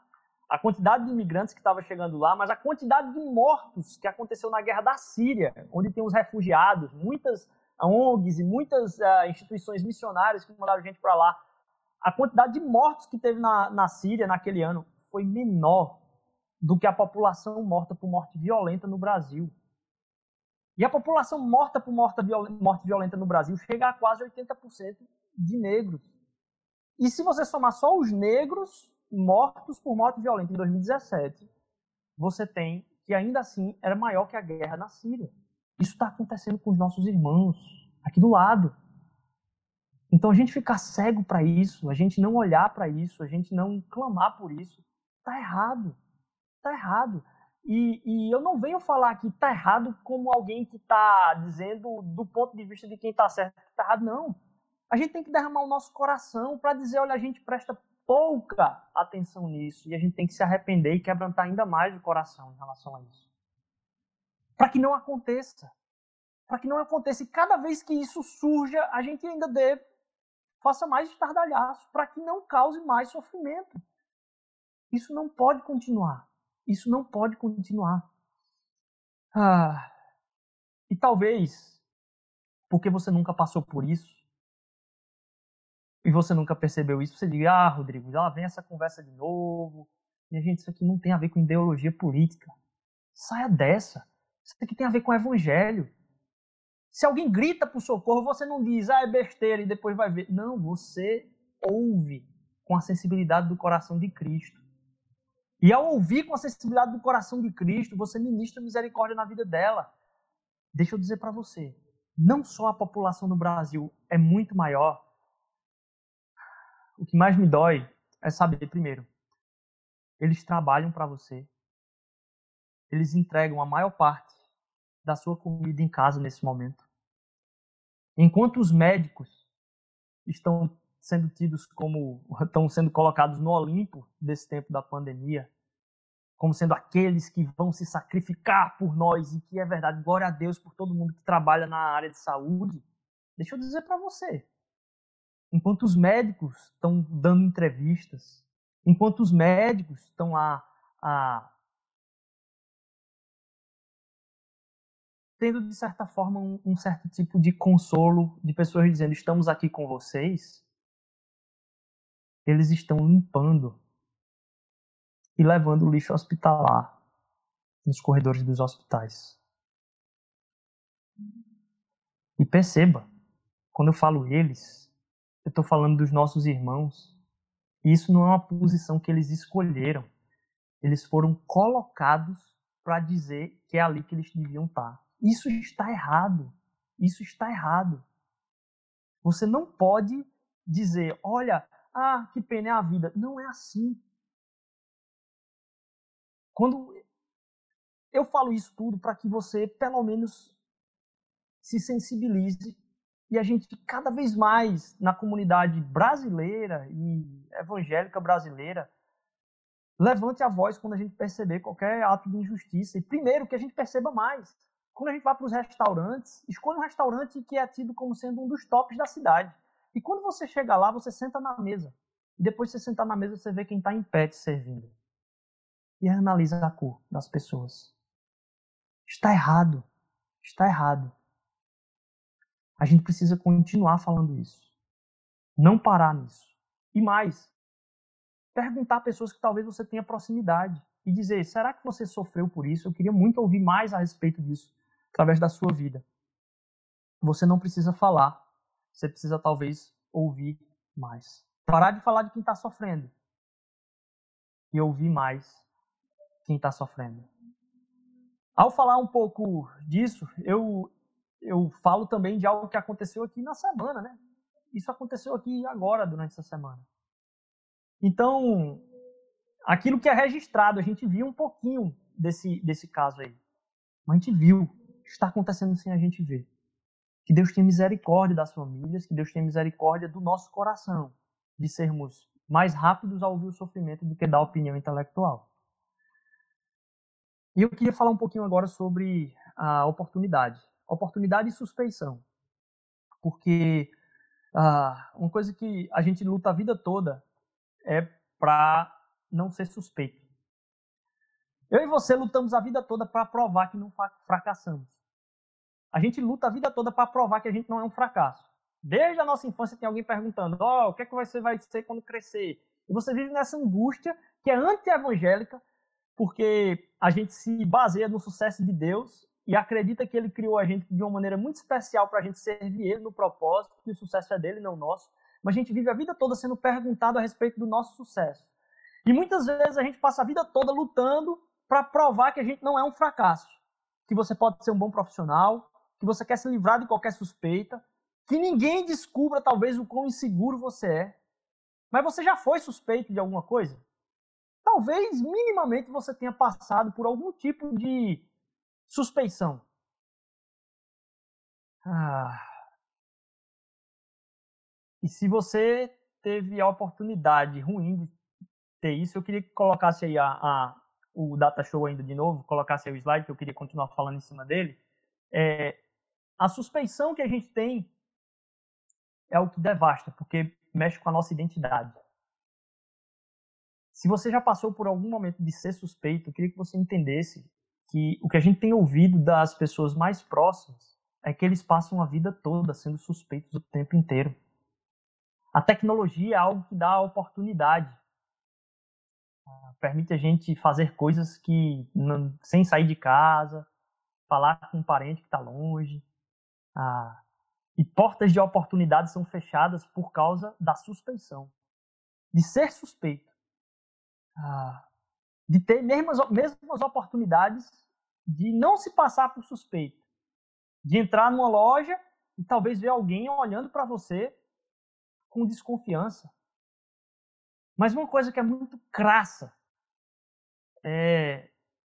B: a quantidade de imigrantes que estava chegando lá, mas a quantidade de mortos que aconteceu na guerra da Síria, onde tem os refugiados, muitas ONGs e muitas uh, instituições missionárias que mandaram gente para lá. A quantidade de mortos que teve na, na Síria naquele ano foi menor do que a população morta por morte violenta no Brasil. E a população morta por morte violenta no Brasil chega a quase 80% de negros. E se você somar só os negros, mortos por morte violenta em 2017, você tem que ainda assim era maior que a guerra na Síria. Isso está acontecendo com os nossos irmãos aqui do lado. Então a gente ficar cego para isso, a gente não olhar para isso, a gente não clamar por isso, tá errado. Tá errado. E, e, eu não venho falar aqui tá errado como alguém que está dizendo do ponto de vista de quem está certo que tá errado, não. A gente tem que derramar o nosso coração para dizer, olha, a gente presta pouca atenção nisso e a gente tem que se arrepender e quebrantar ainda mais o coração em relação a isso. Para que não aconteça. Para que não aconteça. E cada vez que isso surja, a gente ainda dê, faça mais estardalhaço, para que não cause mais sofrimento. Isso não pode continuar. Isso não pode continuar. Ah, e talvez, porque você nunca passou por isso, e você nunca percebeu isso, você diga, ah, Rodrigo, já vem essa conversa de novo. E gente, isso aqui não tem a ver com ideologia política. Saia dessa. Isso aqui tem a ver com o evangelho. Se alguém grita por socorro, você não diz, ah, é besteira e depois vai ver. Não, você ouve com a sensibilidade do coração de Cristo. E ao ouvir com a sensibilidade do coração de Cristo, você ministra misericórdia na vida dela. Deixa eu dizer para você, não só a população do Brasil é muito maior, o que mais me dói é saber, primeiro, eles trabalham para você, eles entregam a maior parte da sua comida em casa nesse momento. Enquanto os médicos estão sendo tidos como, estão sendo colocados no Olimpo desse tempo da pandemia, como sendo aqueles que vão se sacrificar por nós, e que é verdade, glória a Deus por todo mundo que trabalha na área de saúde. Deixa eu dizer para você, enquanto os médicos estão dando entrevistas, enquanto os médicos estão lá a, tendo, de certa forma, um, um certo tipo de consolo de pessoas dizendo: estamos aqui com vocês, eles estão limpando e levando o lixo hospitalar nos corredores dos hospitais. E perceba, quando eu falo eles, eu estou falando dos nossos irmãos. Isso não é uma posição que eles escolheram. Eles foram colocados para dizer que é ali que eles deviam estar. Isso está errado. Isso está errado. Você não pode dizer, olha, ah, que pena é a vida. Não é assim. Quando eu falo isso tudo para que você, pelo menos, se sensibilize e a gente, cada vez mais, na comunidade brasileira e evangélica brasileira, Levante a voz quando a gente perceber qualquer ato de injustiça. E primeiro, que a gente perceba mais. Quando a gente vai para os restaurantes, escolha um restaurante que é tido como sendo um dos tops da cidade. E quando você chega lá, você senta na mesa. E depois de você sentar na mesa, você vê quem está em pé te servindo. E analisa a cor das pessoas. Está errado. Está errado. A gente precisa continuar falando isso. Não parar nisso. E mais, perguntar a pessoas que talvez você tenha proximidade e dizer: será que você sofreu por isso? Eu queria muito ouvir mais a respeito disso através da sua vida. Você não precisa falar, você precisa talvez ouvir mais. Parar de falar de quem está sofrendo e ouvir mais quem está sofrendo. Ao falar um pouco disso, eu, eu falo também de algo que aconteceu aqui na semana, né? Isso aconteceu aqui agora, durante essa semana. Então, aquilo que é registrado, a gente viu um pouquinho desse, desse caso aí. Mas a gente viu. Está acontecendo sem a gente ver. Que Deus tenha misericórdia das famílias, que Deus tenha misericórdia do nosso coração, de sermos mais rápidos a ouvir o sofrimento do que dar opinião intelectual. E eu queria falar um pouquinho agora sobre a oportunidade. Oportunidade e suspeição. Porque ah, uma coisa que a gente luta a vida toda é para não ser suspeito. Eu e você lutamos a vida toda para provar que não fracassamos. A gente luta a vida toda para provar que a gente não é um fracasso. Desde a nossa infância tem alguém perguntando: "Ó, oh, o que é que você vai ser quando crescer?" E você vive nessa angústia que é anti-evangélica, porque a gente se baseia no sucesso de Deus e acredita que ele criou a gente de uma maneira muito especial para a gente servir ele no propósito, que o sucesso é dele, não nosso. Mas a gente vive a vida toda sendo perguntado a respeito do nosso sucesso. E muitas vezes a gente passa a vida toda lutando para provar que a gente não é um fracasso, que você pode ser um bom profissional, que você quer se livrar de qualquer suspeita, que ninguém descubra talvez o quão inseguro você é. Mas você já foi suspeito de alguma coisa? Talvez minimamente você tenha passado por algum tipo de suspeição. Ah. E se você teve a oportunidade ruim de ter isso, eu queria que colocasse aí a, a, o data show ainda de novo, colocasse aí o slide, que eu queria continuar falando em cima dele. É, a suspeição que a gente tem é o que devasta, porque mexe com a nossa identidade. Se você já passou por algum momento de ser suspeito, eu queria que você entendesse que o que a gente tem ouvido das pessoas mais próximas é que eles passam a vida toda sendo suspeitos o tempo inteiro. A tecnologia é algo que dá oportunidade. Ah, permite a gente fazer coisas que sem sair de casa, falar com um parente que está longe. Ah, e portas de oportunidade são fechadas por causa da suspeição, de ser suspeito, ah, de ter mesmas, mesmas oportunidades de não se passar por suspeito, de entrar numa loja e talvez ver alguém olhando para você com desconfiança. Mas uma coisa que é muito crassa é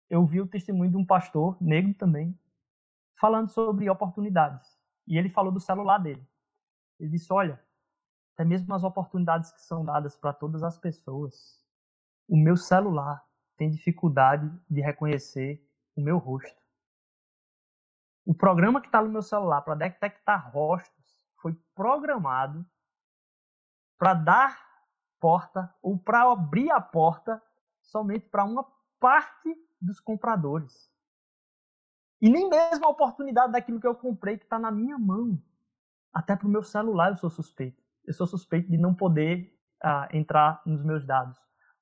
B: eu vi o testemunho de um pastor negro também falando sobre oportunidades. E ele falou do celular dele. Ele disse: "Olha, até mesmo as oportunidades que são dadas para todas as pessoas, o meu celular tem dificuldade de reconhecer o meu rosto. O programa que está no meu celular para detectar rostos foi programado para dar porta ou para abrir a porta somente para uma parte dos compradores. E nem mesmo a oportunidade daquilo que eu comprei que está na minha mão. Até para o meu celular eu sou suspeito. Eu sou suspeito de não poder ah, entrar nos meus dados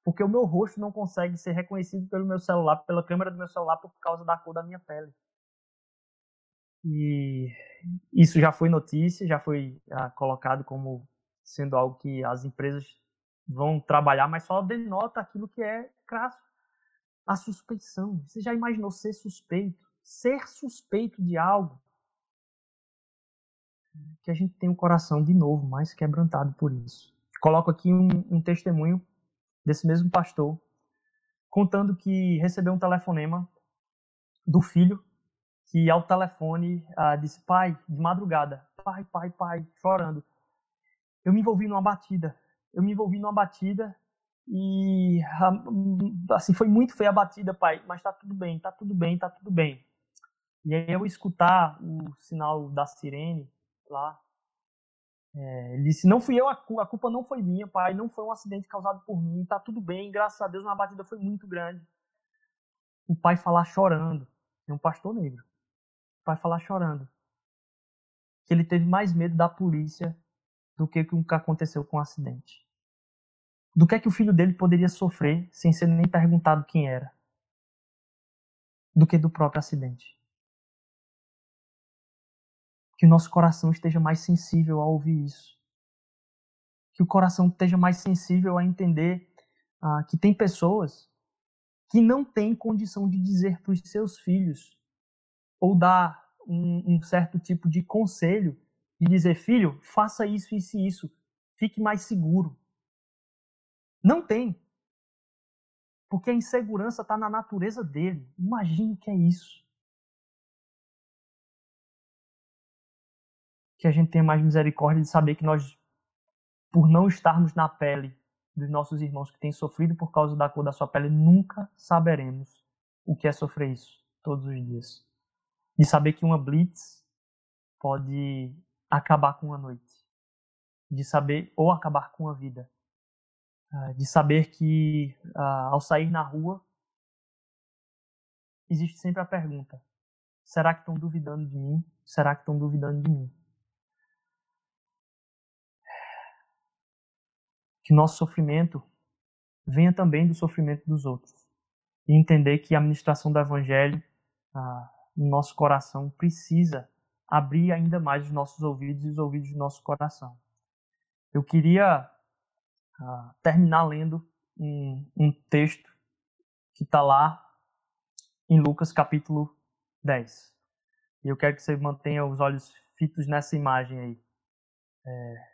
B: porque o meu rosto não consegue ser reconhecido pelo meu celular, pela câmera do meu celular, por causa da cor da minha pele. E isso já foi notícia, já foi ah, colocado como sendo algo que as empresas vão trabalhar, mas só denota aquilo que é crasso. A suspeição. Você já imaginou ser suspeito? Ser suspeito de algo? Que a gente tem um coração, de novo, mais quebrantado por isso. Coloco aqui um, um testemunho desse mesmo pastor, contando que recebeu um telefonema do filho, que ao telefone ah, disse: Pai, de madrugada, pai, pai, pai, chorando. Eu me envolvi numa batida. Eu me envolvi numa batida E assim foi muito feia a batida, pai, mas tá tudo bem, tá tudo bem, tá tudo bem. E aí eu escutar o sinal da sirene lá, é, ele disse, não fui eu, a culpa não foi minha, pai, não foi um acidente causado por mim, tá tudo bem, graças a Deus, uma batida foi muito grande. O pai falar chorando, é um pastor negro, o pai falar chorando, que ele teve mais medo da polícia do que o que aconteceu com o acidente. Do que é que o filho dele poderia sofrer sem ser nem perguntado quem era. Do que do próprio acidente que o nosso coração esteja mais sensível a ouvir isso. Que o coração esteja mais sensível a entender ah, que tem pessoas que não têm condição de dizer para os seus filhos ou dar um, um, certo tipo de conselho de dizer, filho, faça isso, isso e isso, fique mais seguro. Não tem. Porque a insegurança está na natureza dele. Imagine o que é isso. Que a gente tenha mais misericórdia de saber que nós, por não estarmos na pele dos nossos irmãos que têm sofrido por causa da cor da sua pele, nunca saberemos o que é sofrer isso todos os dias. De saber que uma blitz pode acabar com uma noite. De saber, ou acabar com a vida. Ah, de saber que ah, ao sair na rua, existe sempre a pergunta: será que estão duvidando de mim? Será que estão duvidando de mim? Que nosso sofrimento venha também do sofrimento dos outros. E entender que a ministração do Evangelho ah, no nosso coração precisa abrir ainda mais os nossos ouvidos e os ouvidos do nosso coração. Eu queria ah, terminar lendo um, um texto que está lá em Lucas capítulo 10. E eu quero que você mantenha os olhos fitos nessa imagem aí. É,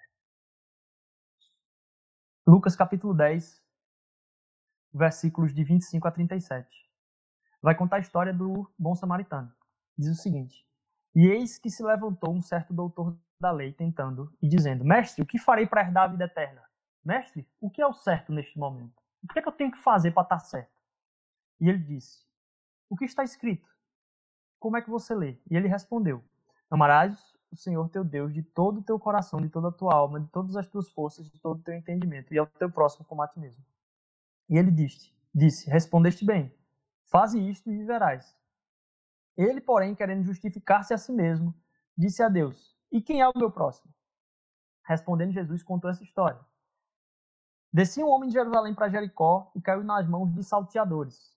B: Lucas capítulo 10, versículos de 25 a 37. Vai contar a história do bom samaritano. Diz o seguinte: E eis que se levantou um certo doutor da lei, tentando e dizendo: Mestre, o que farei para herdar a vida eterna? Mestre, o que é o certo neste momento? O que é que eu tenho que fazer para estar certo? E ele disse: O que está escrito? Como é que você lê? E ele respondeu: Amarás o Senhor teu Deus de todo o teu coração, de toda a tua alma, de todas as tuas forças, de todo o teu entendimento, e ao teu próximo como a ti mesmo. E ele disse, disse, respondeste bem, faze isto e viverás. Ele, porém, querendo justificar-se a si mesmo, disse a Deus, e quem é o meu próximo? Respondendo Jesus, contou essa história. Descia um homem de Jerusalém para Jericó e caiu nas mãos de salteadores,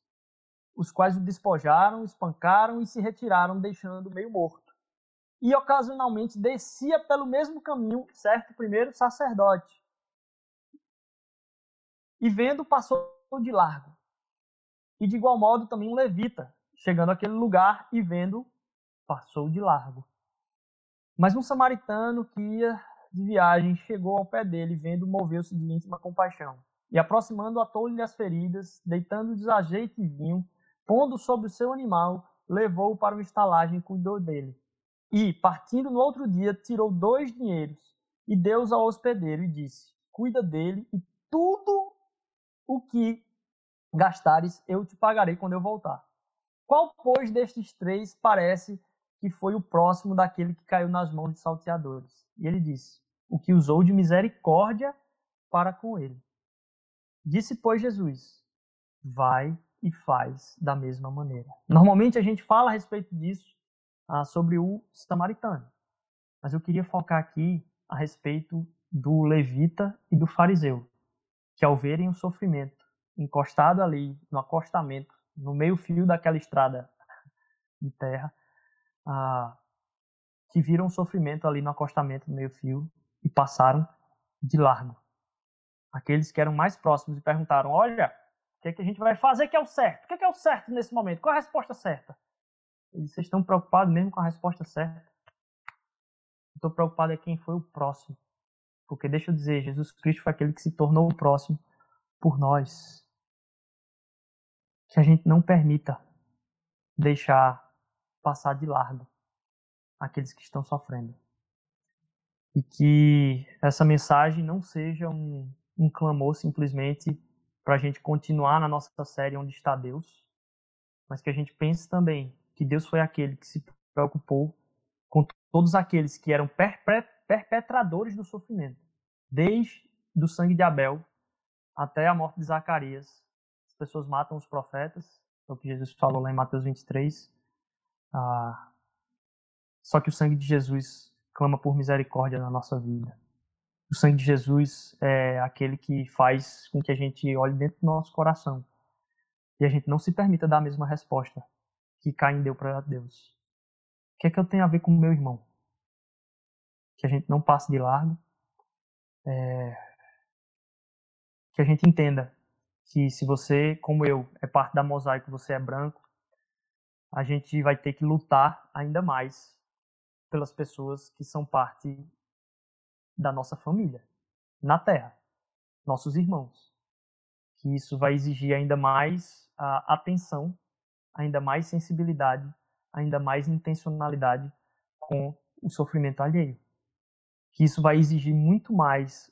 B: os quais o despojaram, espancaram e se retiraram, deixando meio morto e ocasionalmente descia pelo mesmo caminho, certo? Primeiro sacerdote. E vendo, passou de largo. E de igual modo também um levita, chegando àquele lugar e vendo, passou de largo. Mas um samaritano que ia de viagem chegou ao pé dele, vendo, moveu-se de íntima compaixão. E aproximando, atou-lhe as feridas, deitando-lhes azeite e vinho, pondo sobre o seu animal, levou-o para uma estalagem e cuidou dele. E, partindo no outro dia, tirou dois dinheiros e deu-os ao hospedeiro e disse: Cuida dele e tudo o que gastares eu te pagarei quando eu voltar. Qual, pois, destes três parece que foi o próximo daquele que caiu nas mãos de salteadores? E ele disse: O que usou de misericórdia para com ele. Disse, pois, Jesus: Vai e faz da mesma maneira. Normalmente a gente fala a respeito disso ah, sobre o samaritano. Mas eu queria focar aqui a respeito do levita e do fariseu, que ao verem o sofrimento encostado ali no acostamento, no meio fio daquela estrada de terra, ah, que viram o sofrimento ali no acostamento, no meio fio, e passaram de largo. Aqueles que eram mais próximos e perguntaram: Olha, o que, é que a gente vai fazer que é o certo? O que é, que é o certo nesse momento? Qual é a resposta certa? Vocês estão preocupados mesmo com a resposta certa? Estou preocupado é quem foi o próximo. Porque deixa eu dizer, Jesus Cristo foi aquele que se tornou o próximo por nós. Que a gente não permita deixar passar de largo aqueles que estão sofrendo. E que essa mensagem não seja um, um clamor simplesmente para a gente continuar na nossa série Onde está Deus, mas que a gente pense também que Deus foi aquele que se preocupou com todos aqueles que eram perpetradores do sofrimento, desde do sangue de Abel até a morte de Zacarias. As pessoas matam os profetas, é o que Jesus falou lá em Mateus 23. Ah, só que o sangue de Jesus clama por misericórdia na nossa vida. O sangue de Jesus é aquele que faz com que a gente olhe dentro do nosso coração e a gente não se permita dar a mesma resposta que Caim deu para Deus. O que é que eu tenho a ver com o meu irmão? Que a gente não passe de largo. É... Que a gente entenda que se você, como eu, é parte da mosaico, você é branco, a gente vai ter que lutar ainda mais pelas pessoas que são parte da nossa família na Terra, nossos irmãos. Que isso vai exigir ainda mais a atenção, ainda mais sensibilidade, ainda mais intencionalidade com o sofrimento alheio. Que isso vai exigir muito mais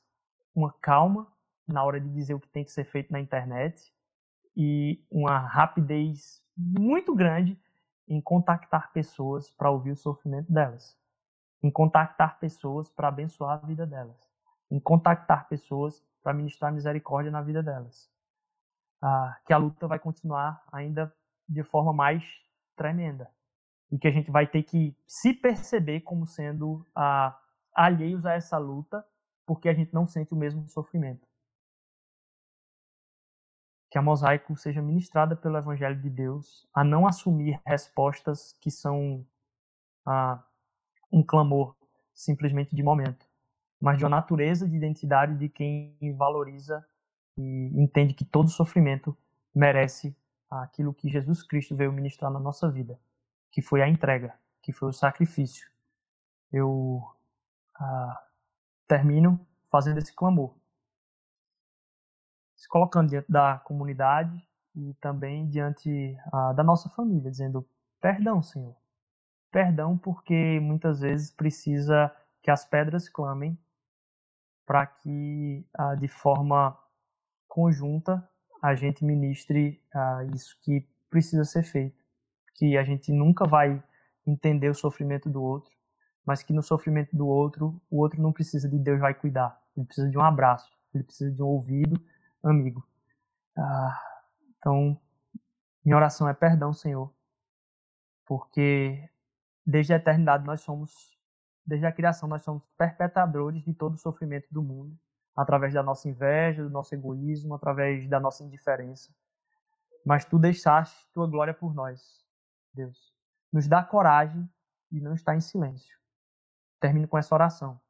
B: uma calma na hora de dizer o que tem que ser feito na internet e uma rapidez muito grande em contactar pessoas para ouvir o sofrimento delas em contactar pessoas para abençoar a vida delas, em contactar pessoas para ministrar misericórdia na vida delas. Ah, que a luta vai continuar ainda de forma mais tremenda e que a gente vai ter que se perceber como sendo ah, alheios a essa luta porque a gente não sente o mesmo sofrimento. Que a mosaico seja ministrada pelo Evangelho de Deus a não assumir respostas que são ah, um clamor simplesmente de momento, mas de uma natureza de identidade de quem valoriza e entende que todo sofrimento merece aquilo que Jesus Cristo veio ministrar na nossa vida, que foi a entrega, que foi o sacrifício. Eu ah, termino fazendo esse clamor, se colocando diante da comunidade e também diante ah, da nossa família, dizendo: Perdão, Senhor, Perdão porque muitas vezes precisa que as pedras clamem para que ah, de forma conjunta a gente ministre ah, isso que precisa ser feito. Que a gente nunca vai entender o sofrimento do outro, mas que no sofrimento do outro, o outro não precisa de Deus vai cuidar. Ele precisa de um abraço, ele precisa de um ouvido amigo. Ah, então, minha oração é perdão, Senhor, porque desde a eternidade nós somos, desde a criação nós somos perpetradores de todo o sofrimento do mundo, através da nossa inveja, do nosso egoísmo, através da nossa indiferença. Mas tu deixaste tua glória por nós, Deus. Nos dá coragem de não estar em silêncio. Termino com essa oração.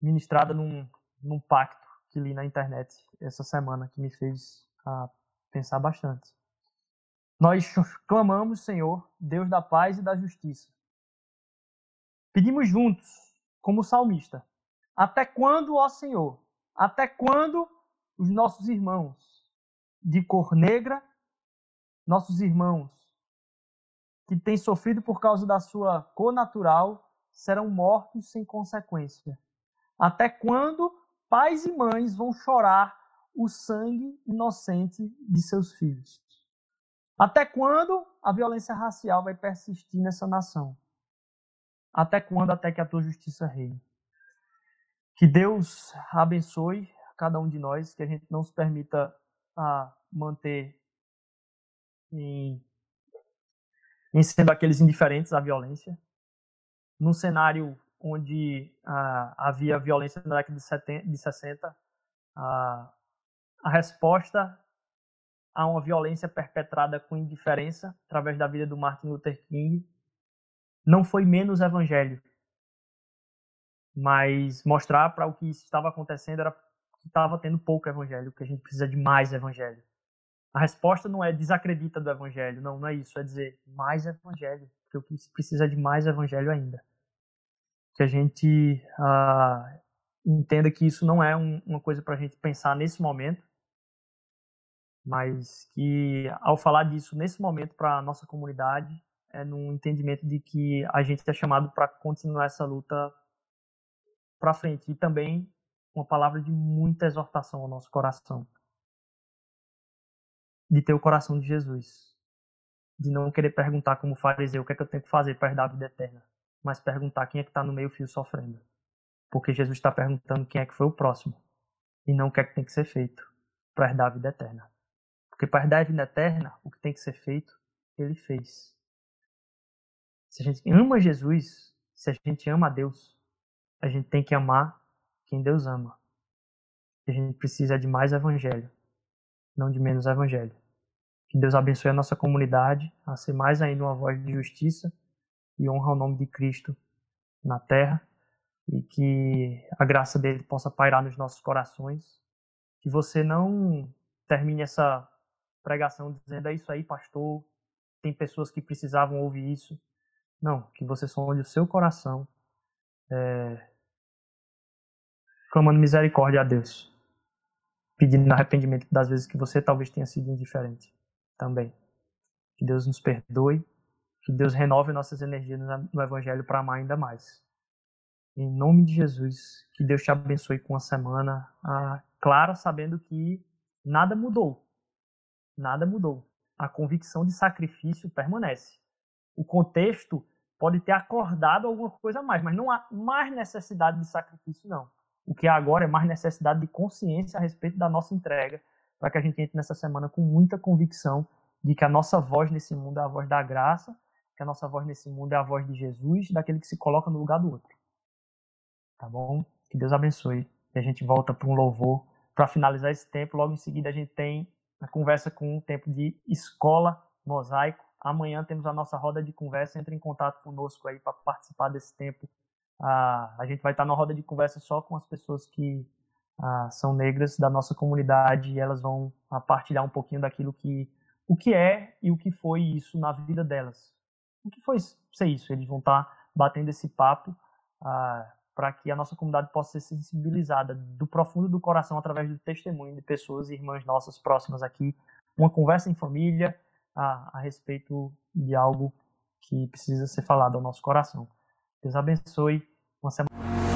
B: Ministrada num, num pacto que li na internet essa semana, que me fez ah, pensar bastante. Nós clamamos, Senhor, Deus da paz e da justiça. Pedimos juntos, como salmista: Até quando, ó Senhor? Até quando os nossos irmãos de cor negra, nossos irmãos que têm sofrido por causa da sua cor natural, serão mortos sem consequência? Até quando pais e mães vão chorar o sangue inocente de seus filhos? Até quando a violência racial vai persistir nessa nação? Até quando? Até que a tua justiça reine. Que Deus abençoe cada um de nós, que a gente não se permita a manter em, em sendo aqueles indiferentes à violência. Num cenário onde ah, havia violência na década de, 70, de 60, ah, a resposta a uma violência perpetrada com indiferença através da vida do Martin Luther King não foi menos evangelho, mas mostrar para o que estava acontecendo era que estava tendo pouco evangelho, que a gente precisa de mais evangelho. A resposta não é desacredita do evangelho, não, não é isso, é dizer mais evangelho, porque o que precisa de mais evangelho ainda. Que a gente ah, entenda que isso não é um, uma coisa para a gente pensar nesse momento, mas que ao falar disso nesse momento para a nossa comunidade é num entendimento de que a gente é chamado para continuar essa luta para frente e também uma palavra de muita exortação ao nosso coração. De ter o coração de Jesus. De não querer perguntar como fariseu o que é que eu tenho que fazer para herdar a vida eterna. Mas perguntar quem é que está no meio fio sofrendo. Porque Jesus está perguntando quem é que foi o próximo. E não o que é que tem que ser feito para herdar a vida eterna. Porque para herdar a vida eterna, o que tem que ser feito, ele fez. Se a gente ama Jesus, se a gente ama a Deus, a gente tem que amar quem Deus ama. A gente precisa de mais evangelho, não de menos evangelho. Que Deus abençoe a nossa comunidade a ser mais ainda uma voz de justiça e honra o nome de Cristo na terra e que a graça dele possa pairar nos nossos corações. Que você não termine essa pregação dizendo é isso aí, pastor, tem pessoas que precisavam ouvir isso. Não, que você sonde o seu coração é, clamando misericórdia a Deus, pedindo arrependimento das vezes que você talvez tenha sido indiferente também. Que Deus nos perdoe, que Deus renove nossas energias no Evangelho para amar ainda mais. Em nome de Jesus, que Deus te abençoe com a semana clara, sabendo que nada mudou. Nada mudou. A convicção de sacrifício permanece. O contexto pode ter acordado alguma coisa a mais, mas não há mais necessidade de sacrifício, não. O que há agora é mais necessidade de consciência a respeito da nossa entrega, para que a gente entre nessa semana com muita convicção de que a nossa voz nesse mundo é a voz da graça, que a nossa voz nesse mundo é a voz de Jesus, daquele que se coloca no lugar do outro. Tá bom? Que Deus abençoe. E a gente volta para um louvor para finalizar esse tempo. Logo em seguida a gente tem a conversa com um tempo de escola mosaico. Amanhã temos a nossa roda de conversa. Entre em contato conosco aí para participar desse tempo ah, a gente vai estar na roda de conversa só com as pessoas que ah, são negras da nossa comunidade e elas vão ah, partilhar um pouquinho daquilo que o que é e o que foi isso na vida delas. O que foi ser isso? Eles vão estar batendo esse papo ah, para que a nossa comunidade possa ser sensibilizada do profundo do coração através do testemunho de pessoas, irmãs nossas próximas aqui, uma conversa em família a, a respeito de algo que precisa ser falado ao nosso coração. Deus abençoe. Uma semana.